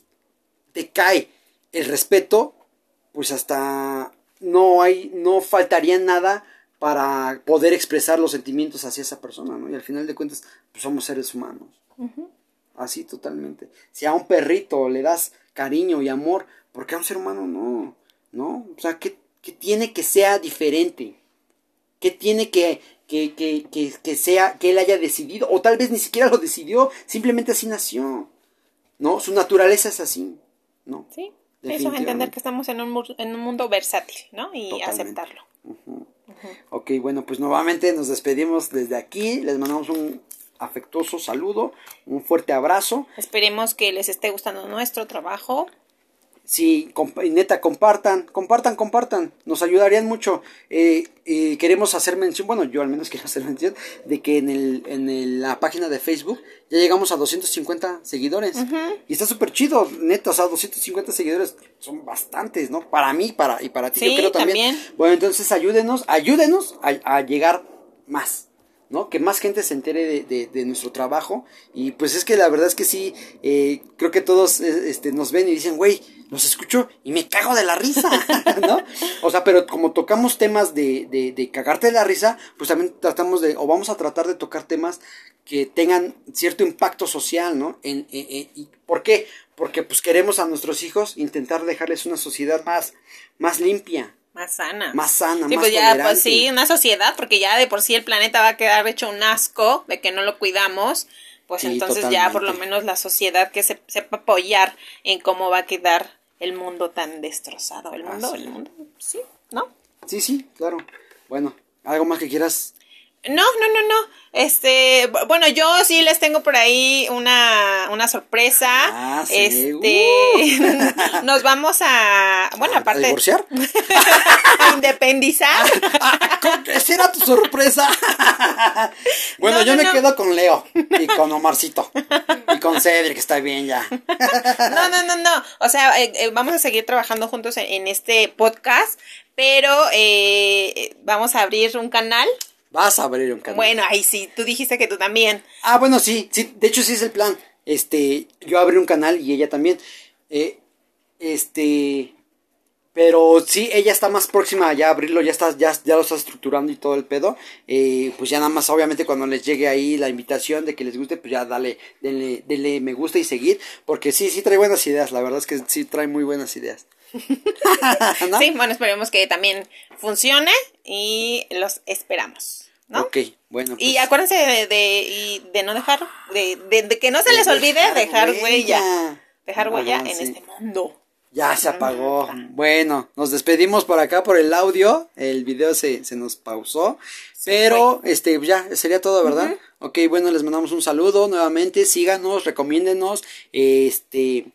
te cae el respeto, pues hasta no hay, no faltaría nada para poder expresar los sentimientos hacia esa persona, ¿no? Y al final de cuentas, pues somos seres humanos. Así totalmente. Si a un perrito le das cariño y amor, ¿por qué a un ser humano no? ¿No? O sea, ¿qué, qué tiene que sea diferente? ¿Qué tiene que que, que, que, que, sea, que él haya decidido, o tal vez ni siquiera lo decidió, simplemente así nació, ¿no? Su naturaleza es así, ¿no? Sí, eso es entender que estamos en un, en un mundo versátil, ¿no? Y Totalmente. aceptarlo. Uh -huh. Uh -huh. Ok, bueno, pues nuevamente nos despedimos desde aquí, les mandamos un afectuoso saludo, un fuerte abrazo. Esperemos que les esté gustando nuestro trabajo sí, neta, compartan, compartan, compartan, nos ayudarían mucho. Eh, eh, queremos hacer mención, bueno, yo al menos quiero hacer mención, de que en, el, en el, la página de Facebook ya llegamos a 250 seguidores. Uh -huh. Y está súper chido, neta, o sea, 250 seguidores son bastantes, ¿no? Para mí para, y para ti, sí, yo creo también. también. Bueno, entonces ayúdenos, ayúdenos a, a llegar más. ¿no? Que más gente se entere de, de, de, nuestro trabajo. Y pues es que la verdad es que sí, eh, creo que todos eh, este, nos ven y dicen, güey, los escucho y me cago de la risa, ¿no? O sea, pero como tocamos temas de, de, de, cagarte de la risa, pues también tratamos de, o vamos a tratar de tocar temas que tengan cierto impacto social, ¿no? En, en, en, y, ¿Por qué? Porque pues queremos a nuestros hijos intentar dejarles una sociedad más, más limpia, más sana. Más sana, sí, más pues ya, tolerante. pues sí, una sociedad, porque ya de por sí el planeta va a quedar hecho un asco de que no lo cuidamos. Pues sí, entonces totalmente. ya por lo menos la sociedad que se, sepa apoyar en cómo va a quedar el mundo tan destrozado. El mundo, ah, sí. el mundo, sí, ¿no? Sí, sí, claro. Bueno, ¿algo más que quieras no, no, no, no. Este, bueno, yo sí les tengo por ahí una, una sorpresa. Ah, sí. Este, uh. nos vamos a, bueno, aparte. ¿A divorciar? a independizar. Esa era tu sorpresa. bueno, no, yo no, me no. quedo con Leo y con Omarcito y con Cedric, que está bien ya. no, no, no, no. O sea, eh, eh, vamos a seguir trabajando juntos en, en este podcast, pero eh, vamos a abrir un canal Vas a abrir un canal. Bueno, ahí sí, tú dijiste que tú también. Ah, bueno, sí, sí, de hecho sí es el plan. Este, yo abrí un canal y ella también. Eh, este, pero sí, ella está más próxima ya a abrirlo, ya está, ya, ya lo está estructurando y todo el pedo. Eh, pues ya nada más, obviamente, cuando les llegue ahí la invitación de que les guste, pues ya dale, denle, denle me gusta y seguir. Porque sí, sí trae buenas ideas, la verdad es que sí trae muy buenas ideas. ¿No? Sí, bueno, esperemos que también funcione y los esperamos. ¿No? Ok, bueno. Pues. Y acuérdense de, de, de no dejar, de, de, de, que no se les olvide dejar, dejar huella. huella. Dejar huella en sí. este mundo. Ya se apagó. Bueno, nos despedimos por acá por el audio. El video se, se nos pausó. Sí, pero, fue. este, ya, sería todo, ¿verdad? Uh -huh. Ok, bueno, les mandamos un saludo nuevamente. Síganos, recomiéndenos. Este,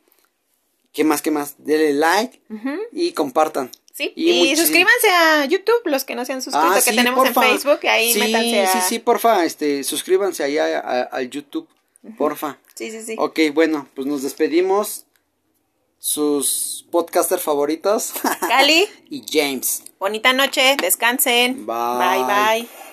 ¿qué más, qué más? Denle like uh -huh. y compartan. Sí, y, y suscríbanse a YouTube, los que no se han suscrito, ah, que sí, tenemos porfa. en Facebook, ahí sí, métanse a... Sí, sí, porfa, este, suscríbanse ahí al YouTube, porfa. Sí, sí, sí. Ok, bueno, pues nos despedimos. Sus podcasters favoritos. Cali. y James. Bonita noche, descansen. Bye. Bye, bye.